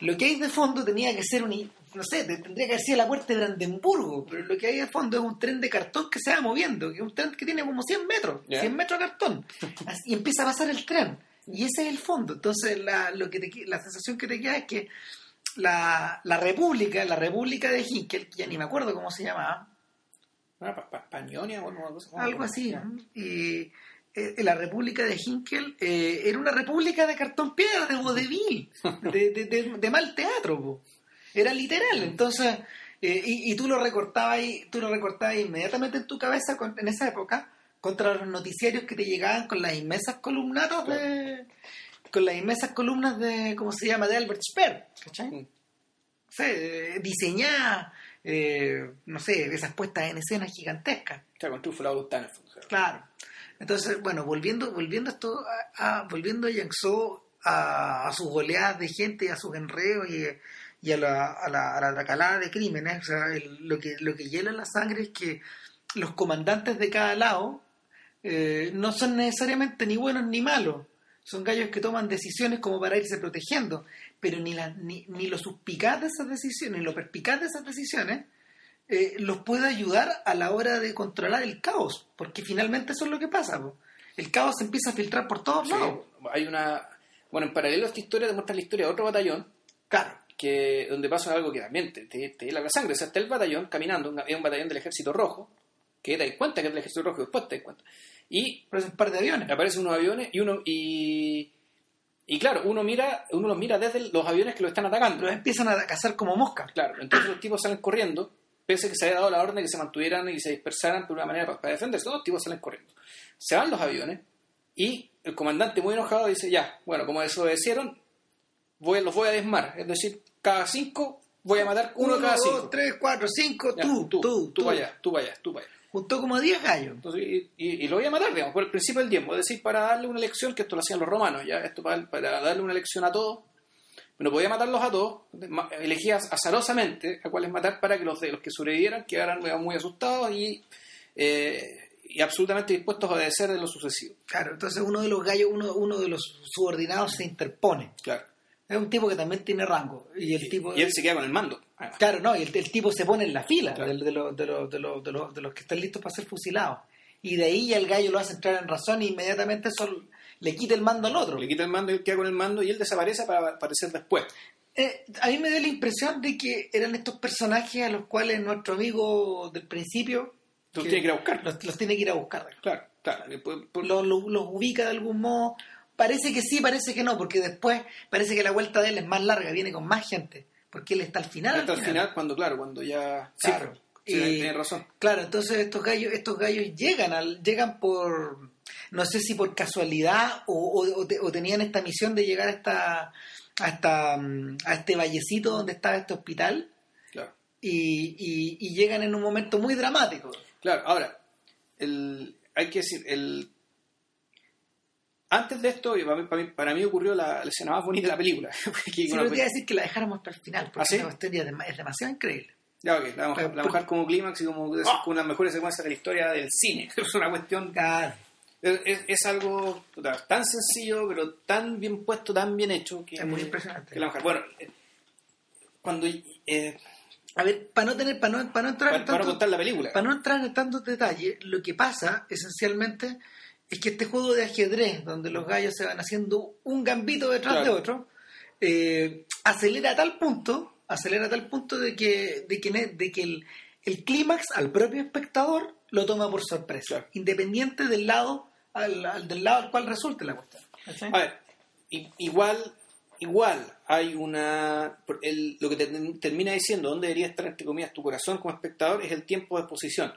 S1: lo que hay de fondo tenía que ser un, no sé, te- tendría que haber sido la puerta de Brandenburgo, pero lo que hay de fondo es un tren de cartón que se va moviendo, que es un tren que tiene como 100 metros,
S2: Ya.
S1: 100 metros de cartón, <laughs> y empieza a pasar el tren, y ese es el fondo. Entonces, la, lo que te la sensación que te queda es que la, la República, la República de Hinkel, que ya ni me acuerdo cómo se llamaba,
S2: Ah, pa- pa- Pañonia o alguna cosa.
S1: algo así, y eh, la República de Hinkel eh, era una república de cartón piedra, de vodevil, <laughs> de, de, de- de mal teatro, po. era literal. Entonces, eh, y, y tú lo recortabas y tú lo recortabas inmediatamente en tu cabeza con- en esa época contra los noticiarios que te llegaban con las inmensas columnatas de con las inmensas columnas de ¿cómo se llama? de Albert Speer, ¿cachai?
S2: Mm.
S1: No sé, eh, diseñadas, eh, no sé, esas puestas en escena gigantescas.
S2: O sea, con.
S1: Claro. Entonces, bueno, volviendo, volviendo esto, a, a- volviendo a Yangzhou, a, a sus oleadas de gente, a sus enredos y, y a, la, a, la, a la tracalada de crímenes, o sea, el- lo, que, lo que hiela la sangre es que los comandantes de cada lado eh, no son necesariamente ni buenos ni malos. Son gallos que toman decisiones como para irse protegiendo, pero ni, la, ni, ni lo suspicaz de esas decisiones, ni lo perspicaz de esas decisiones eh, los puede ayudar a la hora de controlar el caos, porque finalmente eso es lo que pasa. po. El caos se empieza a filtrar por todos
S2: Sí,
S1: lados.
S2: hay una. Bueno, en paralelo a esta historia, demuestra la historia de otro batallón
S1: Claro,
S2: que donde pasa algo que también te, te, la sangre. O sea, está el batallón caminando, es un batallón del ejército rojo, que te das cuenta que es del ejército rojo, después te das cuenta. Y
S1: es un par de aviones.
S2: aparecen unos aviones y uno. Y, y claro, uno mira uno los mira desde los aviones que lo están atacando.
S1: Los empiezan a cazar como moscas.
S2: Claro, entonces los tipos salen corriendo, pese a que se había dado la orden de que se mantuvieran y se dispersaran por una manera para, para defenderse. Los tipos salen corriendo. Se van los aviones y el comandante muy enojado dice, ya, bueno, como desobedecieron, voy, los voy a desmar. Es decir, cada cinco voy a matar uno, cada cinco.
S1: dos, tres, cuatro, cinco,
S2: Ya,
S1: tú, tú, tú,
S2: tú, vaya, tú vaya, tú vaya.
S1: Juntó como 10 gallos.
S2: Entonces, y, y- y lo voy a matar, digamos, por el principio del tiempo. Es decir, para darle una lección, que esto lo hacían los romanos, ya, esto para, para darle una lección a todos. No podía matarlos a todos, elegía azarosamente a cuáles matar para que los de los que sobrevivieran quedaran digamos, muy asustados y, eh, y absolutamente dispuestos a obedecer de lo sucesivo.
S1: Claro, entonces uno de los gallos, uno, uno de los subordinados se interpone.
S2: Claro.
S1: Es un tipo que también tiene rango. Y el tipo.
S2: Y él se queda con el mando.
S1: Claro, no, y el, el tipo se pone en la fila
S2: Claro.
S1: de, de los- de los- de los- de los- de los que están listos para ser fusilados. Y de ahí ya el gallo lo hace entrar en razón y inmediatamente eso le quita el mando al otro.
S2: Le quita el mando y él queda con el mando y él desaparece para aparecer después.
S1: Eh, a mí me dio la impresión de que eran estos personajes a los cuales nuestro amigo del principio
S2: Los tiene que ir a buscar.
S1: los, los tiene que ir a buscar.
S2: Claro, claro. Y por- por-
S1: Los, los- los ubica de algún modo. Parece que sí, parece que no, porque después parece que la vuelta de él es más larga, viene con más gente, porque él está al final.
S2: hasta el final, cuando, claro, cuando ya... Sí,
S1: Claro.
S2: sí,
S1: Y-
S2: tiene razón.
S1: Claro, entonces estos gallos, estos gallos llegan al, llegan por, no sé si por casualidad o, o- o te- o tenían esta misión de llegar a esta, a esta, mm, a este vallecito donde estaba este hospital
S2: Claro.
S1: y, y- y llegan en un momento muy dramático.
S2: Claro, ahora, el, hay que decir, el, antes de esto, para mí, para mí, para mí ocurrió la, la escena más bonita de la película. <laughs>
S1: Sí, pero te
S2: pe-
S1: decir que la dejáramos para el final, porque
S2: ¿Ah, sí?
S1: es dem- es demasiado increíble.
S2: ya, ok, la vamos,
S1: Pero-
S2: la dejar como clímax y como, es
S1: Ah.
S2: una de las mejores secuencias de la historia del cine. <laughs> Es una cuestión,
S1: Claro.
S2: es, es- es algo tan sencillo, pero tan bien puesto, tan bien hecho, que
S1: Es muy impresionante.
S2: que la dejar. Bueno, eh, cuando... Eh,
S1: A ver, para no tener, para no, para no entrar
S2: para,
S1: en
S2: para
S1: tanto-
S2: contar la película.
S1: Para no entrar en tantos detalles, lo que pasa esencialmente es que este juego de ajedrez, donde los gallos se van haciendo un gambito detrás
S2: Claro.
S1: de otro, eh, acelera a tal punto, acelera a tal punto de que, de que, de que el, el clímax al propio espectador lo toma por sorpresa,
S2: Claro.
S1: independiente del lado al, al- del lado al cual resulte la cuestión.
S2: A ver, igual, igual hay una. por- el- lo que te termina diciendo dónde debería estar, entre comillas, tu corazón como espectador es el tiempo de exposición.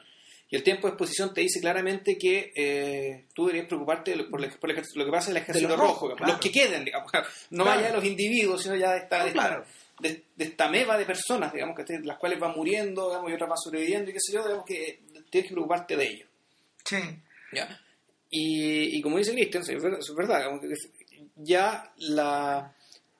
S2: Y el tiempo de exposición te dice claramente que eh, tú deberías preocuparte de por, la- por lo que pasa en el ejército rojo,
S1: claro.
S2: los que queden, digamos. <laughs> No
S1: Claro.
S2: vaya de los individuos, sino ya de esta, de esta- de, de esta meba de personas, digamos, que las cuales van muriendo, digamos, y otras van sobreviviendo, y qué sé yo, digamos que tienes que preocuparte de ello.
S1: Sí.
S2: ¿ya? Y, y como dice Cristian, sí, es verdad, ya la,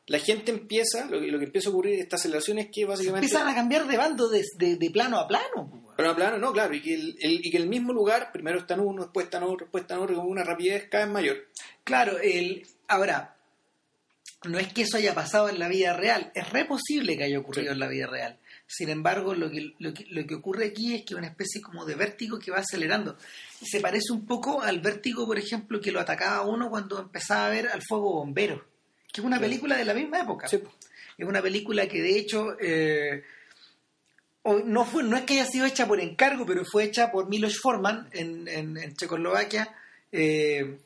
S2: la gente empieza, lo, que- lo que empieza a ocurrir, esta aceleración es que básicamente...
S1: Empiezan a cambiar de bando de, de- de plano a plano. pues,
S2: Pero a plano, no, claro, y que el, el- y que el mismo lugar, primero está en uno, después está en otro, después está en otro, con una rapidez cada vez mayor.
S1: Claro, el, ahora, no es que eso haya pasado en la vida real, es re posible que haya ocurrido
S2: Sí.
S1: en la vida real. Sin embargo, lo que, lo, que, lo que ocurre aquí es que una especie como de vértigo que va acelerando. Se parece un poco al vértigo, por ejemplo, que lo atacaba uno cuando empezaba a ver al fuego bombero, que es una película de la misma época.
S2: Sí.
S1: Es una película que de hecho eh, no, fue, no es que haya sido hecha por encargo, pero fue hecha por Milos Forman en, en, en Checoslovaquia. eh,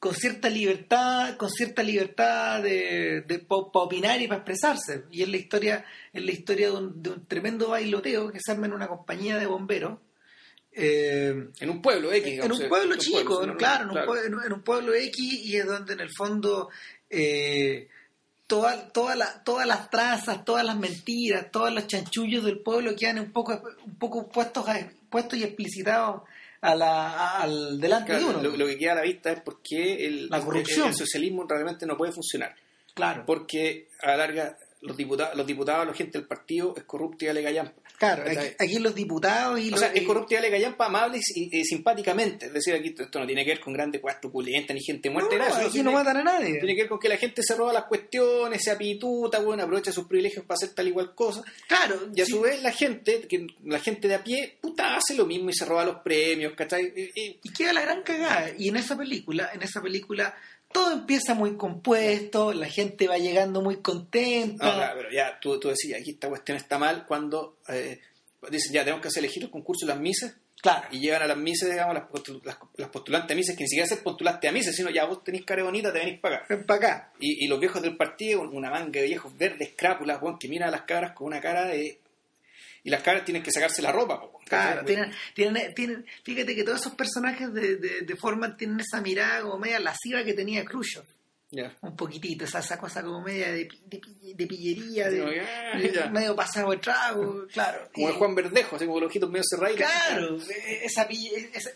S1: con cierta libertad, con cierta libertad de, de para opinar y para expresarse. Y es la historia, es la historia de un, de un tremendo bailoteo que se arma en una compañía de bomberos. eh,
S2: En un pueblo X.
S1: en un
S2: eh,
S1: pueblo
S2: un
S1: chico,
S2: pueblo, no,
S1: claro, en un,
S2: claro.
S1: pue- en un- en un pueblo X y es donde en el fondo eh, toda- toda la- todas las trazas, todas las mentiras, todos los chanchullos del pueblo quedan un poco, un poco puestos, a- puestos y explicitados a la, a- al delante
S2: Claro,
S1: de uno.
S2: lo, lo que queda a la vista es por qué el,
S1: La corrupción.
S2: el- el socialismo realmente no puede funcionar.
S1: claro,
S2: Porque a la larga los diputados, los diputados, la gente del partido es corrupta y alega.
S1: Claro. Aquí, aquí los diputados y
S2: O
S1: los,
S2: sea, es corrupta y alega yampa amables y, y simpáticamente. Es decir, aquí esto no tiene que ver con grandes cosas truculentas ni gente muerta.
S1: no,
S2: nada,
S1: aquí
S2: tiene-
S1: no matan a nadie.
S2: Tiene que ver con que la gente se roba las cuestiones, se apituta, bueno, aprovecha sus privilegios para hacer tal y cual cosa.
S1: Claro,
S2: Y a
S1: sí.
S2: su vez la gente, que la gente de a pie, puta, hace lo mismo y se roba los premios, ¿cachai? Y- y-
S1: y queda la gran cagada. Y en esa película, en esa película, todo empieza muy compuesto, la gente va llegando muy contenta.
S2: No, claro, pero ya tú, tú decías, aquí esta cuestión está mal cuando eh, dicen, ya tenemos que hacer elegir los concursos de las misas
S1: Claro.
S2: y llegan a las misas, digamos, las, las, las postulantes a misas, que ni siquiera se postulaste a misas, sino ya vos tenés cara bonita, te venís para acá.
S1: Ven para acá.
S2: Y, y los viejos del partido, una manga de viejos verdes, crápulas, que miran a las cabras con una cara de... Y las cabras tienen que sacarse la ropa,
S1: Claro, tienen, tienen, tienen, fíjate que todos esos personajes de, de, de Forman tienen esa mirada como media lasciva que tenía Khrushchev, un poquitito, esa, esa cosa como media de, de, pi- de pillería, de,
S2: ah,
S1: de- medio pasado de trago, claro.
S2: Como el Juan Verdejo, así como los ojitos medio cerrados.
S1: Claro, esa, esa,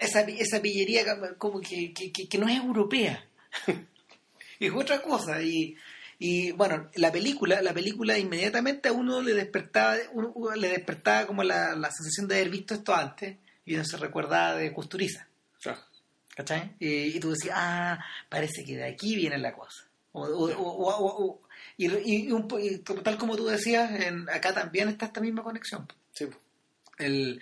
S1: esa, esa pillería como que, que, que- que no es europea. <laughs> es otra cosa. Y, y bueno, la película, la película inmediatamente a uno le despertaba, uno- le despertaba como la, la sensación de haber visto esto antes y uno se recuerdaba de Custuriza.
S2: Ya.
S1: ¿Cachai? Y, y tú decías, ah, parece que de aquí viene la cosa. O, o- o- y, y un po- y tal como tú decías, en, acá también está esta misma conexión
S2: Sí,
S1: el,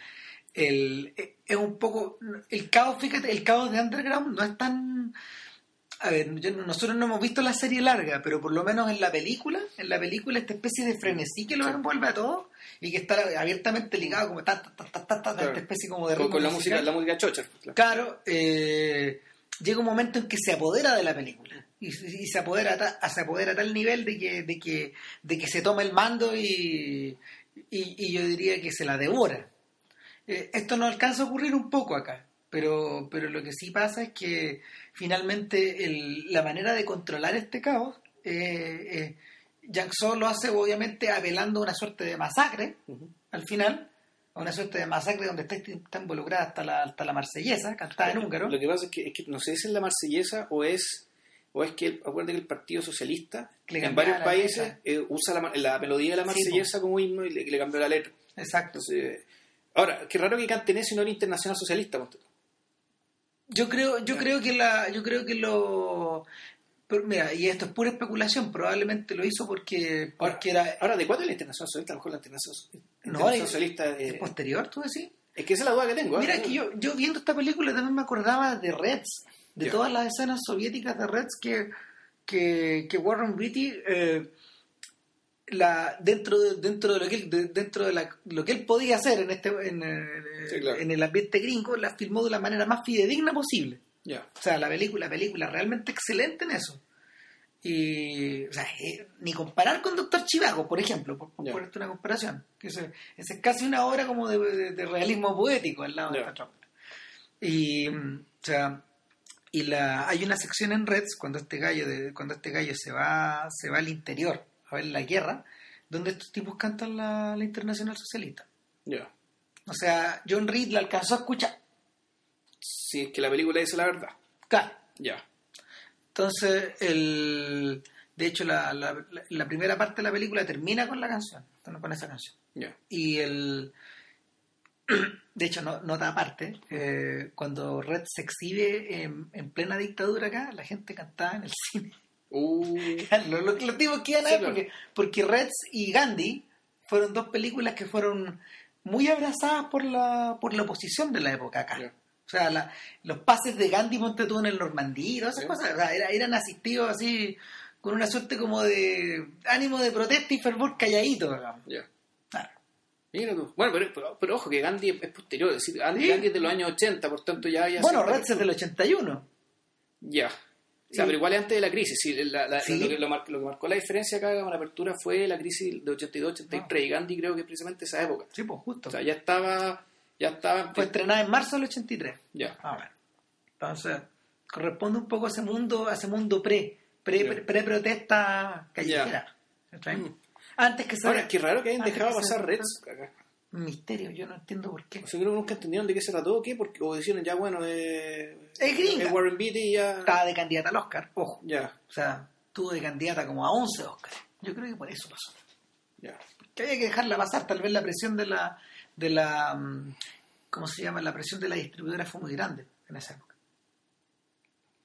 S1: el, es un poco el caos fíjate el caos de Underground no es tan a ver yo- nosotros no hemos visto la serie larga pero por lo menos en la película en la película esta especie de frenesí que lo
S2: Sí.
S1: envuelve a todos y que está abiertamente ligado como ta, ta, ta, ta, ta,
S2: Claro.
S1: esta especie como de
S2: Con, con la música, la música chocher. claro.
S1: Claro, eh, llega un momento en que se apodera de la película y, y se apodera a, se apodera a tal nivel de que, de que, de que se toma el mando y, y, y yo diría que se la devora. Eh, esto no alcanza a ocurrir un poco acá, pero, pero lo que sí pasa es que finalmente el- la manera de controlar este caos, eh, eh, Yang So lo hace obviamente apelando a una suerte de masacre al final, a una suerte de masacre donde está, está involucrada hasta la, hasta la marsellesa, cantada en húngaro.
S2: Lo que pasa es que, es que no sé si es la marsellesa o es o es que acuérdate que el Partido Socialista
S1: Le
S2: en varios países eh, usa la, melodía de la
S1: Sí,
S2: marsellesa como himno y le, le cambió la letra.
S1: Exacto.
S2: Entonces, ahora, qué raro que canten eso y no el Internacional Socialista.
S1: Yo creo, yo creo que la, yo creo que lo pero mira, y esto es pura especulación, probablemente lo hizo porque, porque era
S2: Ahora, ¿de cuándo es el Internacional Socialista? A lo mejor la Internacional,
S1: No,
S2: Socialista...
S1: es posterior, tú decís.
S2: es que esa es la duda que tengo. ¿eh?
S1: Mira, que yo, yo viendo esta película también me acordaba de Reds, de todas las escenas soviéticas de Reds que, que, que Warren Beatty eh, la, dentro de, dentro de lo que él, de- dentro de la- lo que él podía hacer en este en, eh,
S2: Sí, claro.
S1: en el ambiente gringo, la filmó de la manera más fidedigna posible. O sea, la película, la película realmente excelente en eso. Y, o sea, eh, ni comparar con Doctor Chivago, por ejemplo, por, por
S2: Ya.
S1: ponerte una comparación. Que eso- es casi una obra como de, de- realismo poético al lado de esta otra. Y, o sea, y la, hay una sección en Reds cuando este gallo, de, cuando este gallo se va, se va al interior a ver la guerra, donde estos tipos cantan la, la Internacional Socialista.
S2: Ya.
S1: O sea, John Reed la alcanzó a escuchar.
S2: Si es que la película dice la verdad.
S1: Claro.
S2: Ya.
S1: Entonces, el, de hecho, la, la, la primera parte de la película termina con la canción, con esa canción.
S2: Ya.
S1: Y el. De hecho, no, nota aparte, eh, cuando Red se exhibe en, en plena dictadura acá, la gente cantaba en el cine.
S2: Uh, <laughs>
S1: los, los, los tipos que iban a
S2: Sí, claro.
S1: porque, porque Reds y Gandhi fueron dos películas que fueron muy abrazadas por la, por la oposición de la época acá. O sea, la- los pases de Gandhi Montetú en el Normandía, y todas esas cosas, o sea, era- eran asistidos así con una suerte como de ánimo de protesta y fervor calladito. Claro.
S2: Mira tú. Bueno, pero, pero, pero ojo que Gandhi es posterior, es decir, Gandhi,
S1: Sí.
S2: Gandhi es de los años 80, por tanto ya... ya
S1: Bueno, Reds es del 81.
S2: Ya. O sea, pero igual es antes de la crisis. sí, la- la-
S1: Sí.
S2: Lo, que, lo mar- lo que marcó la diferencia acá con la apertura fue la crisis de 82-83. Y Gandhi creo que es precisamente esa época.
S1: Sí, pues justo.
S2: O sea, ya estaba... Ya estaba...
S1: Fue estrenada en marzo del 83.
S2: Ya.
S1: Ah, bueno. Entonces, corresponde un poco a ese mundo, a ese mundo pre, pre, pre, pre- protesta callejera. ¿cachai?
S2: Mm.
S1: Antes que se
S2: Ahora, qué raro que hayan dejado
S1: que se-
S2: pasar Reds acá.
S1: Un misterio, yo no entiendo por qué.
S2: O sea, creo que nunca entendieron de qué se trató o qué, porque o dijeron ya, bueno, eh,
S1: Es gringa.
S2: es Warren Beatty ya...
S1: Estaba de candidata al Oscar, ojo.
S2: Ya,
S1: O sea, tuvo de candidata como a 11 Oscars. Yo creo que por eso pasó.
S2: ya.
S1: Que había que dejarla pasar, tal vez la presión de la, de la, mm, ¿cómo se llama? La presión de la distribuidora fue muy grande en esa época.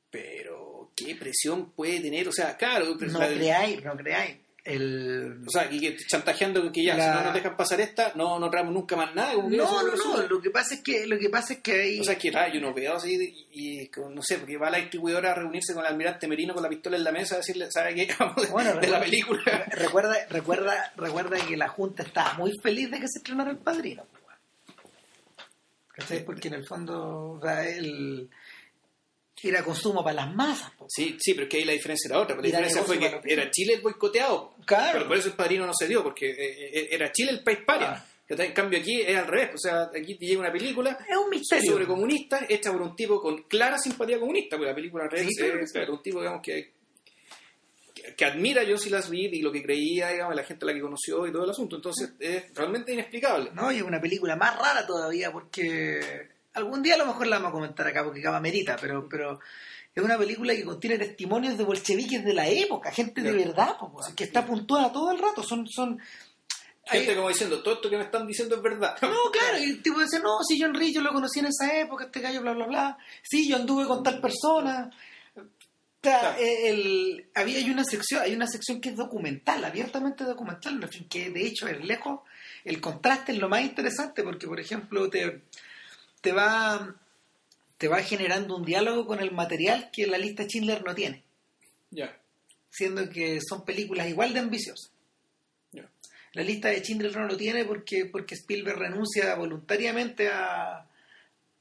S2: Pero, ¿qué presión puede tener? O sea, claro,
S1: No creáis, no creáis. El...
S2: o sea, que, que chantajeando con que ya,
S1: La-
S2: si no nos dejan pasar esta, no, no traemos nunca más nada.
S1: No, no,
S2: resulta-
S1: no, lo que pasa es que, lo que pasa es que hay...
S2: O sea, que raro, yo no veo así, y, no sé, porque va la distribuidora a reunirse con el almirante Merino con la pistola en la mesa a decirle, ¿sabe qué? <laughs> Vamos de,
S1: Bueno,
S2: de la
S1: recuerda-
S2: película. <laughs>
S1: Recuerda, recuerda, recuerda que la Junta estaba muy feliz de que se estrenara el padrino. ¿Cachai? Porque en el fondo, o sea, el... era consumo para las masas. po.
S2: Sí, sí, pero es que ahí la diferencia era otra. La
S1: Mira,
S2: diferencia fue que era Chile el boicoteado.
S1: Claro.
S2: Pero por eso el padrino no se dio, porque eh, eh, era Chile el país paria.
S1: Ah.
S2: En cambio aquí es al revés. O sea, aquí te llega una película
S1: Es un misterio.
S2: sobre comunistas hecha por un tipo con clara simpatía comunista, porque la película al revés
S1: Sí, claro
S2: es
S1: sí.
S2: un tipo digamos que, que, admira yo si las vi y lo que creía, digamos, la gente a la que conoció y todo el asunto. Entonces es realmente inexplicable.
S1: No, y es una película más rara todavía porque algún día a lo mejor la vamos a comentar acá porque acá merita, pero, pero es una película que contiene testimonios de bolcheviques de la época, gente de verdad, po, que está puntuada todo el rato, son... son
S2: Gente como diciendo, todo esto que me están diciendo es verdad. <laughs>
S1: No, claro, y el tipo dice, no, si John Rich yo lo conocí en esa época, este gallo, bla, bla, bla. Sí, yo anduve con tal persona. O sea,
S2: Claro.
S1: eh, el, había hay una sección, hay una sección que es documental, abiertamente documental, en fin, que de hecho es lejos, el contraste es lo más interesante, porque por ejemplo te, te va te va generando un diálogo con el material que la lista Schindler no tiene,
S2: Ya,
S1: siendo que son películas igual de ambiciosas.
S2: ya.
S1: La lista de Schindler no lo tiene porque, porque Spielberg renuncia voluntariamente a,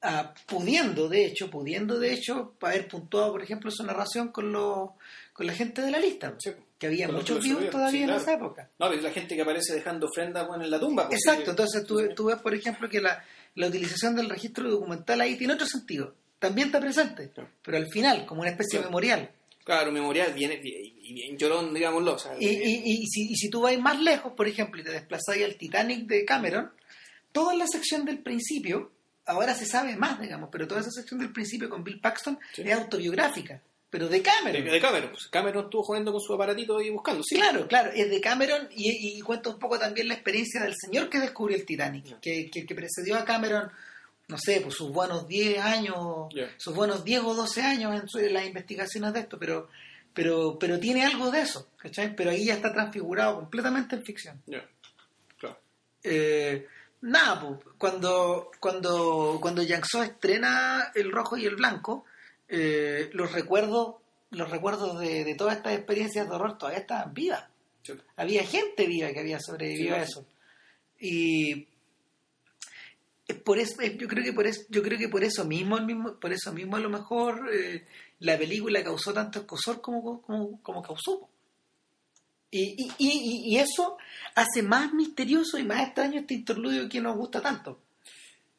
S1: a- pudiendo, de hecho, pudiendo, de hecho, haber puntuado, por ejemplo, su narración con, los con la gente de la lista,
S2: Sí.
S1: que había muchos
S2: lo
S1: vivos todavía
S2: sí,
S1: en esa época.
S2: No, pero la gente que aparece dejando ofrendas bueno, en la tumba. pues,
S1: Exacto, entonces tú, tú ves, por ejemplo, que la, la utilización del registro documental ahí tiene otro sentido. También está presente,
S2: Claro.
S1: pero al final, como una especie de memorial.
S2: Claro, memorial bien, y bien llorón, digámoslo. o sea,
S1: Y, y- y si, y si tú vas más lejos, por ejemplo, y te desplazáis al Titanic de Cameron, toda la sección del principio, ahora se sabe más, digamos, pero toda esa sección del principio con Bill Paxton
S2: Sí.
S1: es autobiográfica, pero de
S2: de,
S1: Cameron.
S2: de Cameron. Pues, Cameron estuvo jugando con su aparatito y buscando. Sí,
S1: Claro, claro, es de Cameron y, y cuenta un poco también la experiencia del señor que descubrió el Titanic, que, que, que precedió a Cameron, no sé, pues sus buenos 10 años, sus buenos 10 o 12 años en, su- en las investigaciones de esto, pero, pero, pero tiene algo de eso, ¿cachai? Pero ahí ya está transfigurado completamente en ficción.
S2: Claro.
S1: Eh, nada, pues, cuando, cuando, cuando Yang estrena El Rojo y el Blanco, eh, los recuerdos, los recuerdos de, de todas estas experiencias de horror todavía estaban vivas.
S2: Sí.
S1: Había gente viva que había sobrevivido
S2: Sí,
S1: a eso. Y es por eso, es- yo creo que por eso, yo creo que por eso mismo, el mismo, por eso mismo a lo mejor eh, la película causó tanto escosor como, como, como causó. Y, y, y, y eso hace más misterioso y más extraño este interludio que nos gusta tanto.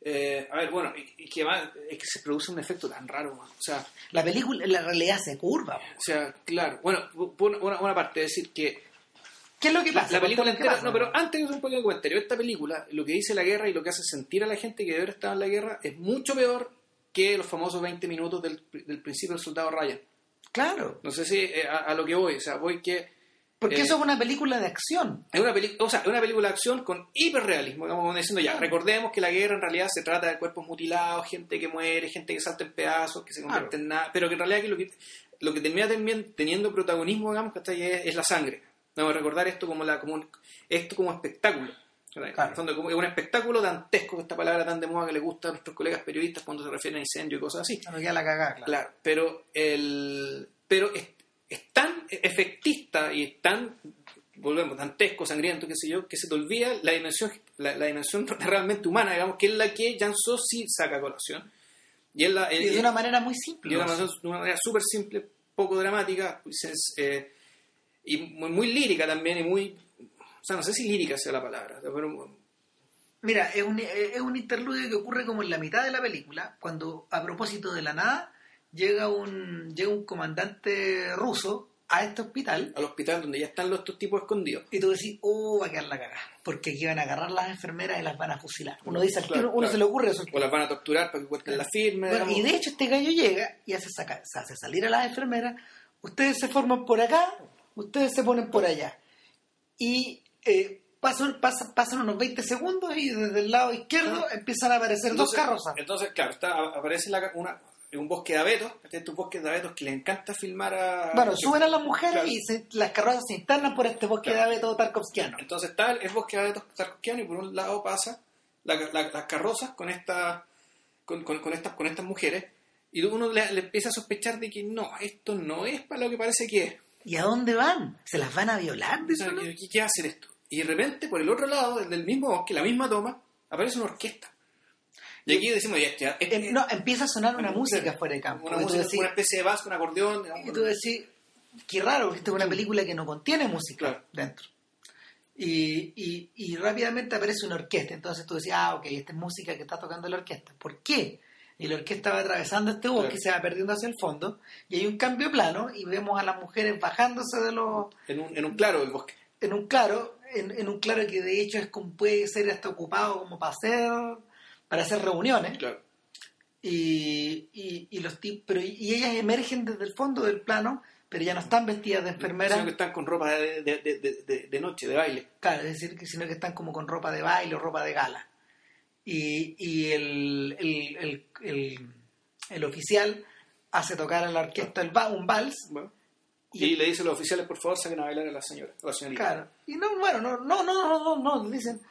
S2: Eh, a ver, bueno, y, y que además es que se produce un efecto tan raro, man. o sea,
S1: La película, la realidad se curva.
S2: o sea, claro, bueno, una, una parte, es decir, que
S1: ¿Qué es lo que pasa?
S2: la película entera,
S1: pasa.
S2: no, pero antes de hacer un pequeño comentario, esta película, lo que dice la guerra y lo que hace sentir a la gente que de estaba en la guerra es mucho peor que los famosos 20 minutos del, del principio del soldado Ryan.
S1: Claro,
S2: No sé si eh, a, a lo que voy, o sea, voy que
S1: porque
S2: Eh,
S1: eso es una película de acción.
S2: es una, o sea, es una película de acción con hiperrealismo, como diciendo ya, recordemos que la guerra en realidad se trata de cuerpos mutilados, gente que muere, gente que salta en pedazos, que se convierte
S1: Claro.
S2: en nada, pero que en realidad lo que, lo que termina teniendo protagonismo, digamos, que es, es la sangre. Debemos recordar esto como, la, como un- esto como espectáculo. el fondo, como es un espectáculo dantesco, esta palabra tan de moda que le gusta a nuestros colegas periodistas cuando se refieren a incendio y cosas así.
S1: No queda la cagada, claro.
S2: Claro, pero, el, pero es, es tan efectista y es tan, volvemos, dantesco, sangriento, qué sé yo, que se te olvida la dimensión, la, la dimensión <laughs> realmente humana, digamos, que es la que Janso sí saca a colación. Y la,
S1: Y de una manera muy simple.
S2: de una manera, manera súper simple, poco dramática, pues, es, eh, y muy, muy lírica también, y muy, o sea, no sé si lírica sea la palabra, pero
S1: Mira, es un, es un interludio que ocurre como en la mitad de la película, cuando a propósito de la nada llega un, llega un comandante ruso a este hospital
S2: al hospital donde ya están los estos tipos escondidos.
S1: y tú decís, oh, va a quedar la cagada, porque aquí van a agarrar las enfermeras y las van a fusilar. Uno dice, al
S2: Claro,
S1: tiro, uno
S2: claro.
S1: se le ocurre eso.
S2: O las van a torturar para que cuenten la firma.
S1: Bueno, y de hecho este gallo llega y hace, saca- se hace salir a las enfermeras, ustedes se forman por acá, ustedes se ponen por allá. Y eh, pasan, pasan, pasan unos 20 segundos y desde el lado izquierdo empiezan a aparecer dos carrozas.
S2: Entonces, claro, está, aparece la, una, un bosque de abetos, este estos bosques de abetos que le encanta filmar a...
S1: Bueno, suben a las mujeres
S2: Claro.
S1: y se- las carrozas se internan por este bosque
S2: Claro.
S1: de abeto tarkovskiano.
S2: Entonces está el, el bosque de abetos tarkovskiano y por un lado pasa la- la- las carrozas con, esta, con, con- con estas, con estas mujeres y uno le, le empieza a sospechar de que no, esto no es para lo que parece que es.
S1: ¿Y a dónde van? ¿Se las van a violar?
S2: O sea, ¿qué, qué hacer esto? Y de repente, por el otro lado, desde el mismo bosque, la misma toma, aparece una orquesta. Y aquí decimos, ya, ya,
S1: Em, no, empieza a sonar una música fuera de campo.
S2: una, música,
S1: decís,
S2: una especie de vasco, un acordeón. digamos,
S1: y tú decís, qué raro, porque esta es una película que no contiene música
S2: Claro.
S1: dentro. Y, y, y rápidamente aparece una orquesta. Entonces tú decís, ah, ok, esta es música que está tocando la orquesta. ¿Por qué? Y la orquesta va atravesando este bosque
S2: Claro.
S1: y se va perdiendo hacia el fondo. Y hay un cambio de plano y vemos a las mujeres bajándose de los,
S2: en, un, en un claro del bosque.
S1: en un claro, en, en un claro que de hecho es como puede ser hasta ocupado como para hacer, para hacer reuniones.
S2: Claro.
S1: Y, y, y los pero y ellas emergen desde el fondo del plano, pero ya no están vestidas de enfermeras,
S2: Sino que están con ropa de, de, de, noche, de baile.
S1: claro, es decir, que sino que están como con ropa de baile o ropa de gala. Y, y el, el, el, el, el oficial hace tocar a la orquesta el va- un vals
S2: Bueno.
S1: y,
S2: Y, le dice a los oficiales, por favor, saquen a bailar a la señora, a la señorita.
S1: claro, y no, bueno, no, no, no, no, no, no, dicen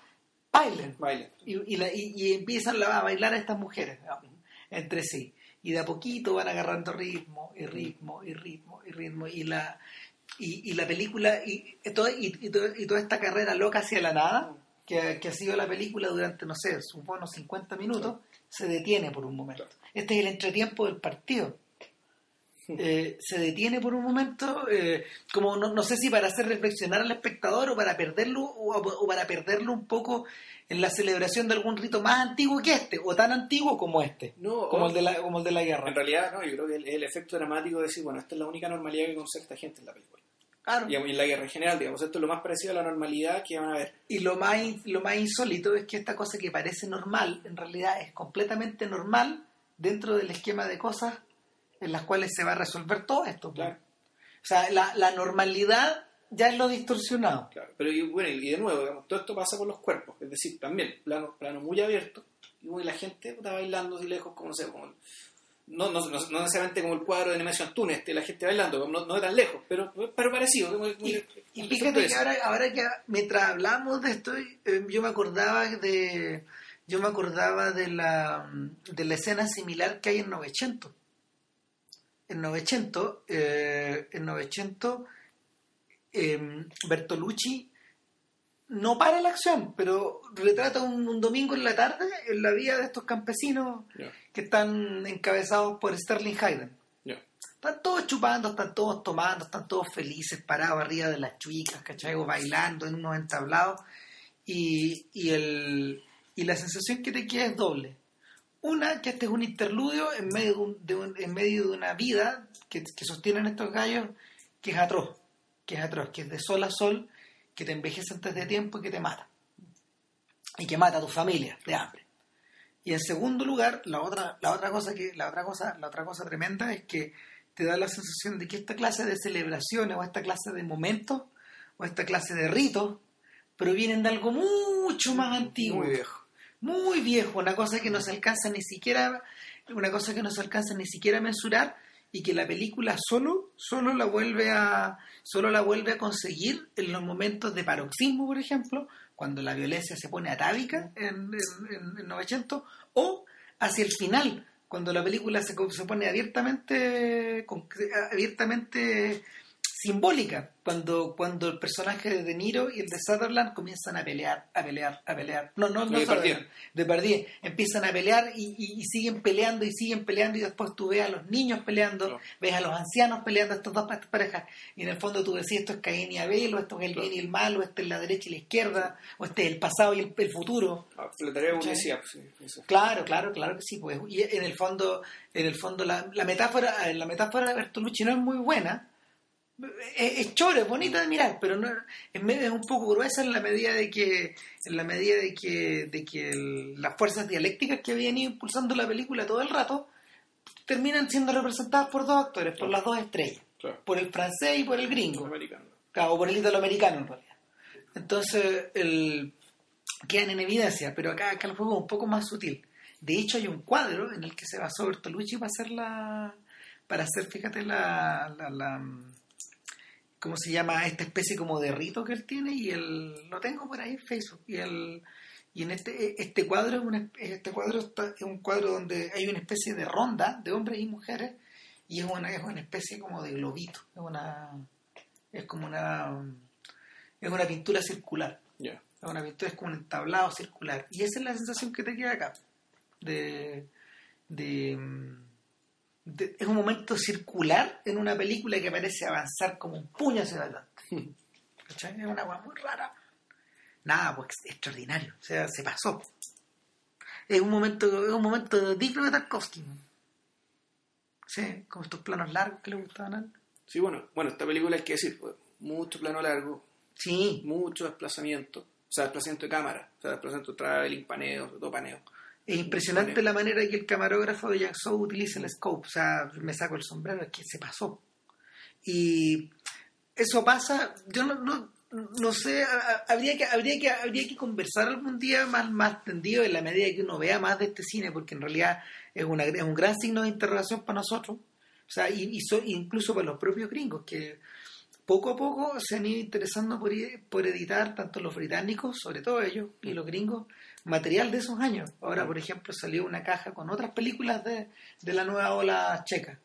S1: bailen.
S2: Bailen.
S1: y, y, la- y- y empiezan la- a bailar a estas mujeres digamos, entre sí. Y de a poquito van agarrando ritmo y ritmo y ritmo y ritmo. Y la y, la película y, todo- y, todo- y toda esta carrera loca hacia la nada que, que ha sido la película durante no sé supongo 50 minutos se detiene por un momento. Este es el entretiempo del partido Eh, se detiene por un momento, eh, como no, no sé si para hacer reflexionar al espectador o para perderlo o, o para perderlo un poco en la celebración de algún rito más antiguo que este o tan antiguo como este,
S2: No,
S1: como
S2: o-
S1: el de la como el de la guerra.
S2: En realidad, no, yo creo que el, el efecto dramático de decir, bueno, esta es la única normalidad que conserva esta gente en la película.
S1: Claro.
S2: Y en la guerra en general, digamos, esto es lo más parecido a la normalidad que van a ver.
S1: Y lo más lo más insólito es que esta cosa que parece normal en realidad es completamente normal dentro del esquema de cosas en las cuales se va a resolver todo esto.
S2: Claro.
S1: O sea, la, la normalidad ya es lo distorsionado.
S2: Claro, pero y, bueno, y de nuevo, digamos, todo esto pasa por los cuerpos, es decir, también plano, plano muy abierto, y bueno, la gente está bailando así lejos, como no sé, como no, no, no, no necesariamente como el cuadro de Animation Tunes, este, la gente bailando, no, no de tan lejos, pero, pero parecido.
S1: Y, y fíjate que ahora, ahora que mientras hablamos de esto, eh, yo me acordaba de yo me acordaba de la de la escena similar que hay en 900. En 900, eh, en 900 eh, Bertolucci no para la acción, pero retrata un, un domingo en la tarde en la vida de estos campesinos que están encabezados por Sterling Hayden. Están todos chupando, están todos tomando, están todos felices, parados arriba de las chuicas, ¿cachai? O bailando en unos entablados. Y, y, el, y la sensación que te queda es doble. Una, que este es un interludio en medio de, un- de un- en medio de una vida que, que sostienen estos gallos que es atroz, que es atroz, que es de sol a sol, que te envejece antes de tiempo y que te mata. Y que mata a tu familia de hambre. Y en segundo lugar, la otra, la otra cosa que, la otra cosa, la otra cosa tremenda es que te da la sensación de que esta clase de celebraciones o esta clase de momentos o esta clase de ritos provienen de algo mucho más antiguo,
S2: Muy viejo.
S1: Muy viejo, una cosa que no se alcanza ni siquiera, una cosa que no se alcanza ni siquiera a mensurar y que la película solo, solo la vuelve a, solo la vuelve a conseguir en los momentos de paroxismo, por ejemplo, cuando la violencia se pone atávica en, en, en 900, o hacia el final, cuando la película se, se pone abiertamente, abiertamente simbólica cuando, cuando el personaje de De Niro y el de Sutherland comienzan a pelear, a pelear, a pelear. No, no, no de de Empiezan a pelear y, y, siguen peleando y siguen peleando y después tú ves a los niños peleando, ves a los ancianos peleando, estas dos parejas. Y en el fondo tú decís esto es Caín y Abel, o esto es el bien y el mal, o este es la derecha y la izquierda, o este es el pasado y el, futuro.
S2: Ah, pues,
S1: Claro, claro, claro que sí. Pues. Y en el fondo, en el fondo la, la metáfora, la metáfora de Bertolucci no es muy buena es, choro, es bonita de mirar, pero no, es, es, un poco gruesa en la medida de que, en la medida de que, de que las fuerzas dialécticas que habían ido impulsando la película todo el rato terminan siendo representadas por dos actores, por las dos estrellas, por el francés y por el gringo, o por el italoamericano en realidad. Entonces, el, quedan en evidencia, pero acá, acá el juego es un poco más sutil. De hecho, hay un cuadro en el que se basó Bertolucci para hacer la, para hacer, fíjate, la, la ¿cómo se llama? Esta especie como de rito que él tiene y él lo tengo por ahí en Facebook. Y él y en este este cuadro es un, este cuadro es un cuadro donde hay una especie de ronda de hombres y mujeres y es una es una especie como de globito. Es una es como una es una pintura circular. Es una pintura es como un tablado circular. Y esa es la sensación que te queda acá de de es un momento circular en una película que parece avanzar como un puño hacia adelante. <laughs> Es una cosa muy rara. Nada, pues extraordinario. O sea, se pasó. Es un momento, es un momento digno de Tarkovsky. Sí, como estos planos largos que le gustaban a él.
S2: Sí, bueno, bueno, esta película hay que decir, pues, mucho plano largo.
S1: Sí.
S2: Mucho desplazamiento. O sea, desplazamiento de cámara. O sea, desplazamiento de traveling, paneo, todo paneo.
S1: Es impresionante la manera que el camarógrafo de Jack Shaw utiliza el scope. O sea, me saco el sombrero, es que se pasó. Y eso pasa, yo no, no, no sé, habría que, habría, que, habría que conversar algún día más, más tendido en la medida que uno vea más de este cine, porque en realidad es, una, es un gran signo de interrogación para nosotros. O sea, y, incluso para los propios gringos, que poco a poco se han ido interesando por, por editar, tanto los británicos, sobre todo ellos, y los gringos, material de esos años. Ahora, por ejemplo, salió una caja con otras películas de, de la nueva ola checa.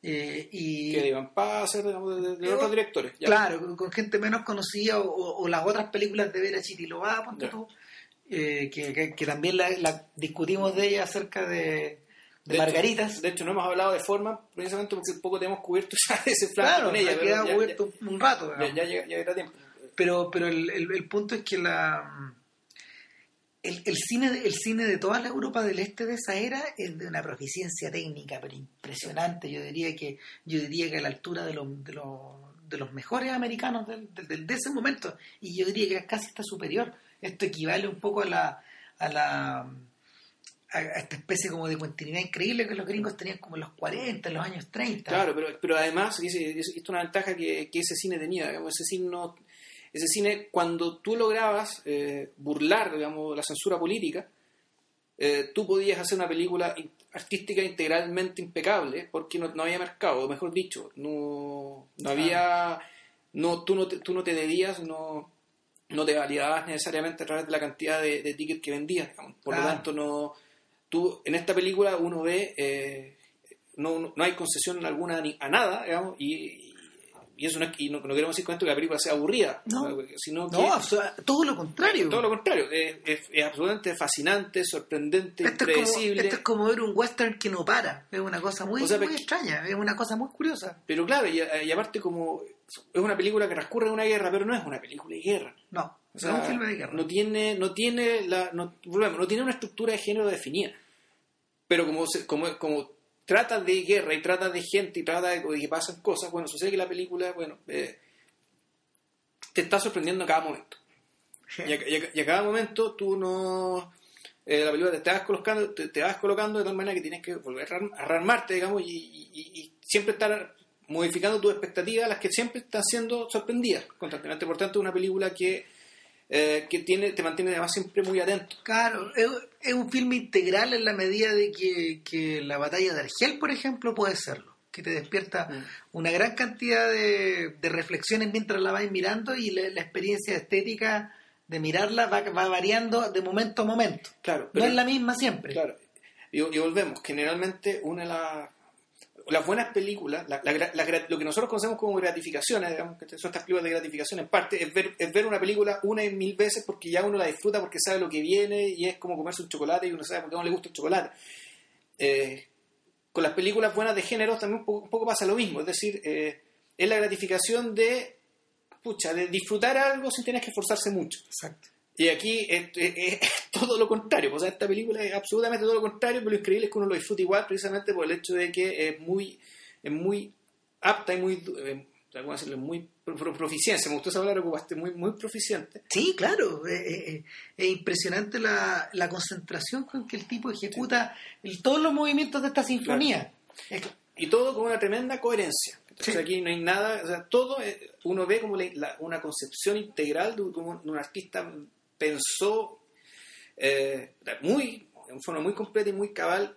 S2: Eh, y, que iban para ser de, otros directores.
S1: Claro, con, gente menos conocida o, las otras películas de Vera Chitilová, eh, que, que, también la, discutimos de ella acerca de, de, Margaritas.
S2: de hecho, no hemos hablado de forma precisamente porque un poco tenemos <laughs> cubierto ya ese
S1: flanco
S2: con ella.
S1: quedado cubierto un rato.
S2: Ya, ya, ya, tiempo.
S1: Pero, pero el, el punto es que la el, cine, el cine de toda la Europa del Este de esa era es de una proficiencia técnica, pero impresionante. Yo diría que, yo diría que a la altura de, los de, de los mejores americanos de ese momento, y yo diría que casi está superior. Esto equivale un poco a la, a la a esta especie como de continuidad increíble que los gringos tenían como en los 40, en los años 30.
S2: Claro, pero, pero además, esto es una ventaja que, que ese cine tenía, ese cine no ese cine, cuando tú lograbas eh, burlar, digamos, la censura política, eh, tú podías hacer una película artística integralmente impecable porque no, había mercado, mejor dicho, no, no había, no, tú, no te, tú no te debías, no, no te validabas necesariamente a través de la cantidad de, tickets que vendías, por lo tanto no, tú en esta película uno ve, eh, no, no, hay concesión alguna a nada, digamos, y, y eso no es y no, queremos decir con esto que la película sea aburrida,
S1: no,
S2: sino
S1: que todo lo contrario.
S2: Todo lo contrario, es, absolutamente fascinante, sorprendente, esto impredecible.
S1: Es como, esto es como ver un western que no para, es una cosa muy, muy extraña, es una cosa muy curiosa.
S2: Pero claro, y, aparte como es una película que transcurre en una guerra, pero no es una película de guerra.
S1: No, es un filme de guerra.
S2: No tiene, no tiene la, no, no tiene una estructura de género definida. Pero como, como, como trata de guerra y trata de gente y trata de, que pasan cosas, bueno, sucede que la película, bueno, eh, te está sorprendiendo a cada momento. Y, a, cada momento tú no... Eh, la película te, vas colocando, te, vas colocando de tal manera que tienes que volver a rearmarte, digamos, y, siempre estar modificando tus expectativas, las que siempre están siendo sorprendidas constantemente. Por tanto, una película que eh, que tiene, te mantiene además siempre muy atento.
S1: Claro, es, un filme integral en la medida de que, la batalla de Argel, por ejemplo, puede serlo. que te despierta
S2: Mm.
S1: una gran cantidad de, de reflexiones mientras la vais mirando y la, la experiencia estética de mirarla va, va variando de momento a momento.
S2: Claro,
S1: No
S2: pero-
S1: es la misma siempre.
S2: Claro. Y, y volvemos. Generalmente, una de las. Las buenas películas, la- la lo que nosotros conocemos como gratificaciones, digamos, que son estas películas de gratificación, en parte es ver, es ver una película una y mil veces porque ya uno la disfruta, porque sabe lo que viene y es como comerse un chocolate y uno sabe por qué no le gusta el chocolate. Eh, con las películas buenas de género también un poco, un poco pasa lo mismo, es decir, eh, es la gratificación de, pucha, de disfrutar algo sin tener que esforzarse mucho.
S1: Exacto.
S2: Y aquí es, es- es <laughs> todo lo contrario. O sea, esta película es absolutamente todo lo contrario, pero lo increíble es que uno lo disfruta igual precisamente por el hecho de que es muy, es muy apta y muy, eh, ¿cómo decirlo? muy pro- pro- proficiencia. Me gustó esa palabra ocupaste, muy, muy proficiente.
S1: Sí, claro. eh, eh, eh, es impresionante la, la concentración con que el tipo ejecuta el- todos los movimientos de esta sinfonía. Es que-
S2: Y todo con una tremenda coherencia. Entonces
S1: Sí.
S2: aquí no hay nada, o sea, todo eh, uno ve como la- la- una concepción integral de cómo un artista pensó eh, muy, en forma muy completa y muy cabal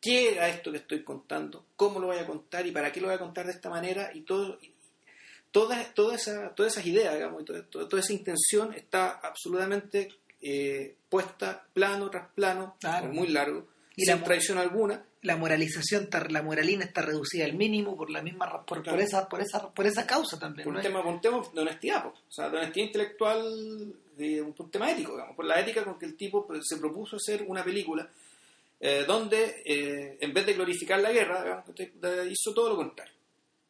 S2: qué era esto que estoy contando, cómo lo voy a contar y para qué lo voy a contar de esta manera y todo y todas toda esa, todas esas ideas, digamos, y toda, toda- toda esa intención está absolutamente eh, puesta plano tras plano,
S1: Claro.
S2: muy largo,
S1: Y
S2: sin traición alguna.
S1: La moralización, está- la moralina está reducida al mínimo por la misma por,
S2: Claro.
S1: por esa por esa por esa causa también.
S2: por
S1: ¿no?
S2: un tema, por un tema de honestidad, po. o sea, de honestidad intelectual, de por un tema ético, digamos, por la ética con que el tipo se propuso hacer una película eh, donde, eh, en vez de glorificar la guerra, digamos, te- hizo todo lo contrario.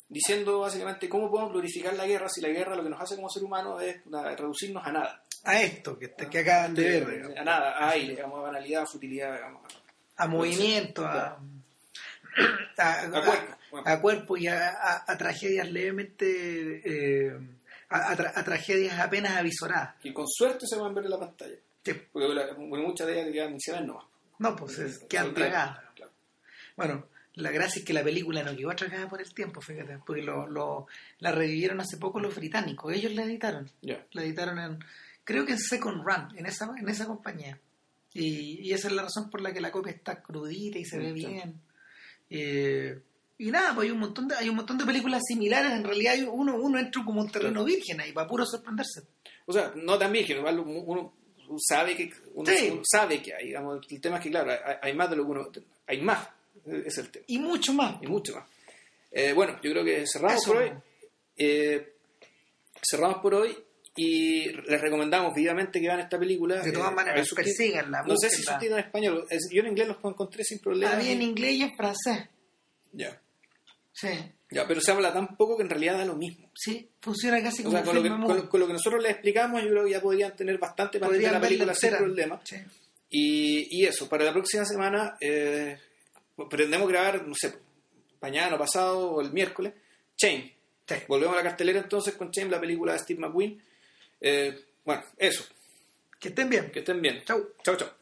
S2: Diciendo básicamente cómo podemos glorificar la guerra si la guerra lo que nos hace como ser humano es reducirnos a nada.
S1: a esto que, que acaban de ver, digamos.
S2: A nada, a aire, digamos, a banalidad, a futilidad, digamos.
S1: A movimiento, a, a,
S2: A cuerpo.
S1: a- a cuerpo y a, tragedias levemente eh, a, a tra- a tragedias apenas avisoradas.
S2: Y con suerte se van a ver en la pantalla.
S1: Sí.
S2: Porque, la- muchas de ellas quedan se ven nomás.
S1: No, pues es, quedan tragadas.
S2: claro.
S1: Bueno, la gracia es que la película no quedó tragada por el tiempo, fíjate, porque lo, lo- la revivieron hace poco los británicos, ellos la editaron, la editaron en, creo que en Second Run, en esa, en esa compañía. Y, y esa es la razón por la que la copia está crudita y se ve
S2: sí.
S1: bien. Eh, y nada, pues hay un montón de, hay un montón de películas similares, en realidad uno, uno entra como un terreno virgen ahí, para puro sorprenderse.
S2: O sea, no tan virgen, igual uno sabe que uno,
S1: Sí.
S2: uno sabe que hay, digamos, el tema es que claro, hay, hay más de lo que uno, hay más, ese es el tema,
S1: Y mucho más.
S2: y mucho más. Eh, bueno, yo creo que cerramos
S1: Eso.
S2: por hoy, Eh, cerramos por hoy y les recomendamos vivamente que vean esta película.
S1: De todas
S2: Eh,
S1: maneras, persíganla,
S2: No sé si subtítulos en español, es- yo en inglés los encontré sin problema.
S1: Había en inglés y en francés.
S2: Ya.
S1: Sí,
S2: Ya, pero se habla tan poco que en realidad da lo mismo.
S1: sí, funciona casi
S2: O
S1: como
S2: sea,
S1: un
S2: con lo, que,
S1: filme
S2: con,
S1: mudo.
S2: con lo que nosotros les explicamos, yo creo que ya podrían tener bastante para
S1: Podrían
S2: la película sin problema.
S1: Sí.
S2: Y, y eso, para la próxima semana eh, pretendemos grabar, no sé, mañana o pasado o el miércoles, Chain.
S1: Sí.
S2: Volvemos a la cartelera entonces con Chain, la película de Steve McQueen. Eh, bueno, eso,
S1: Que estén bien.
S2: que estén bien.
S1: Chau.
S2: Chao, chao.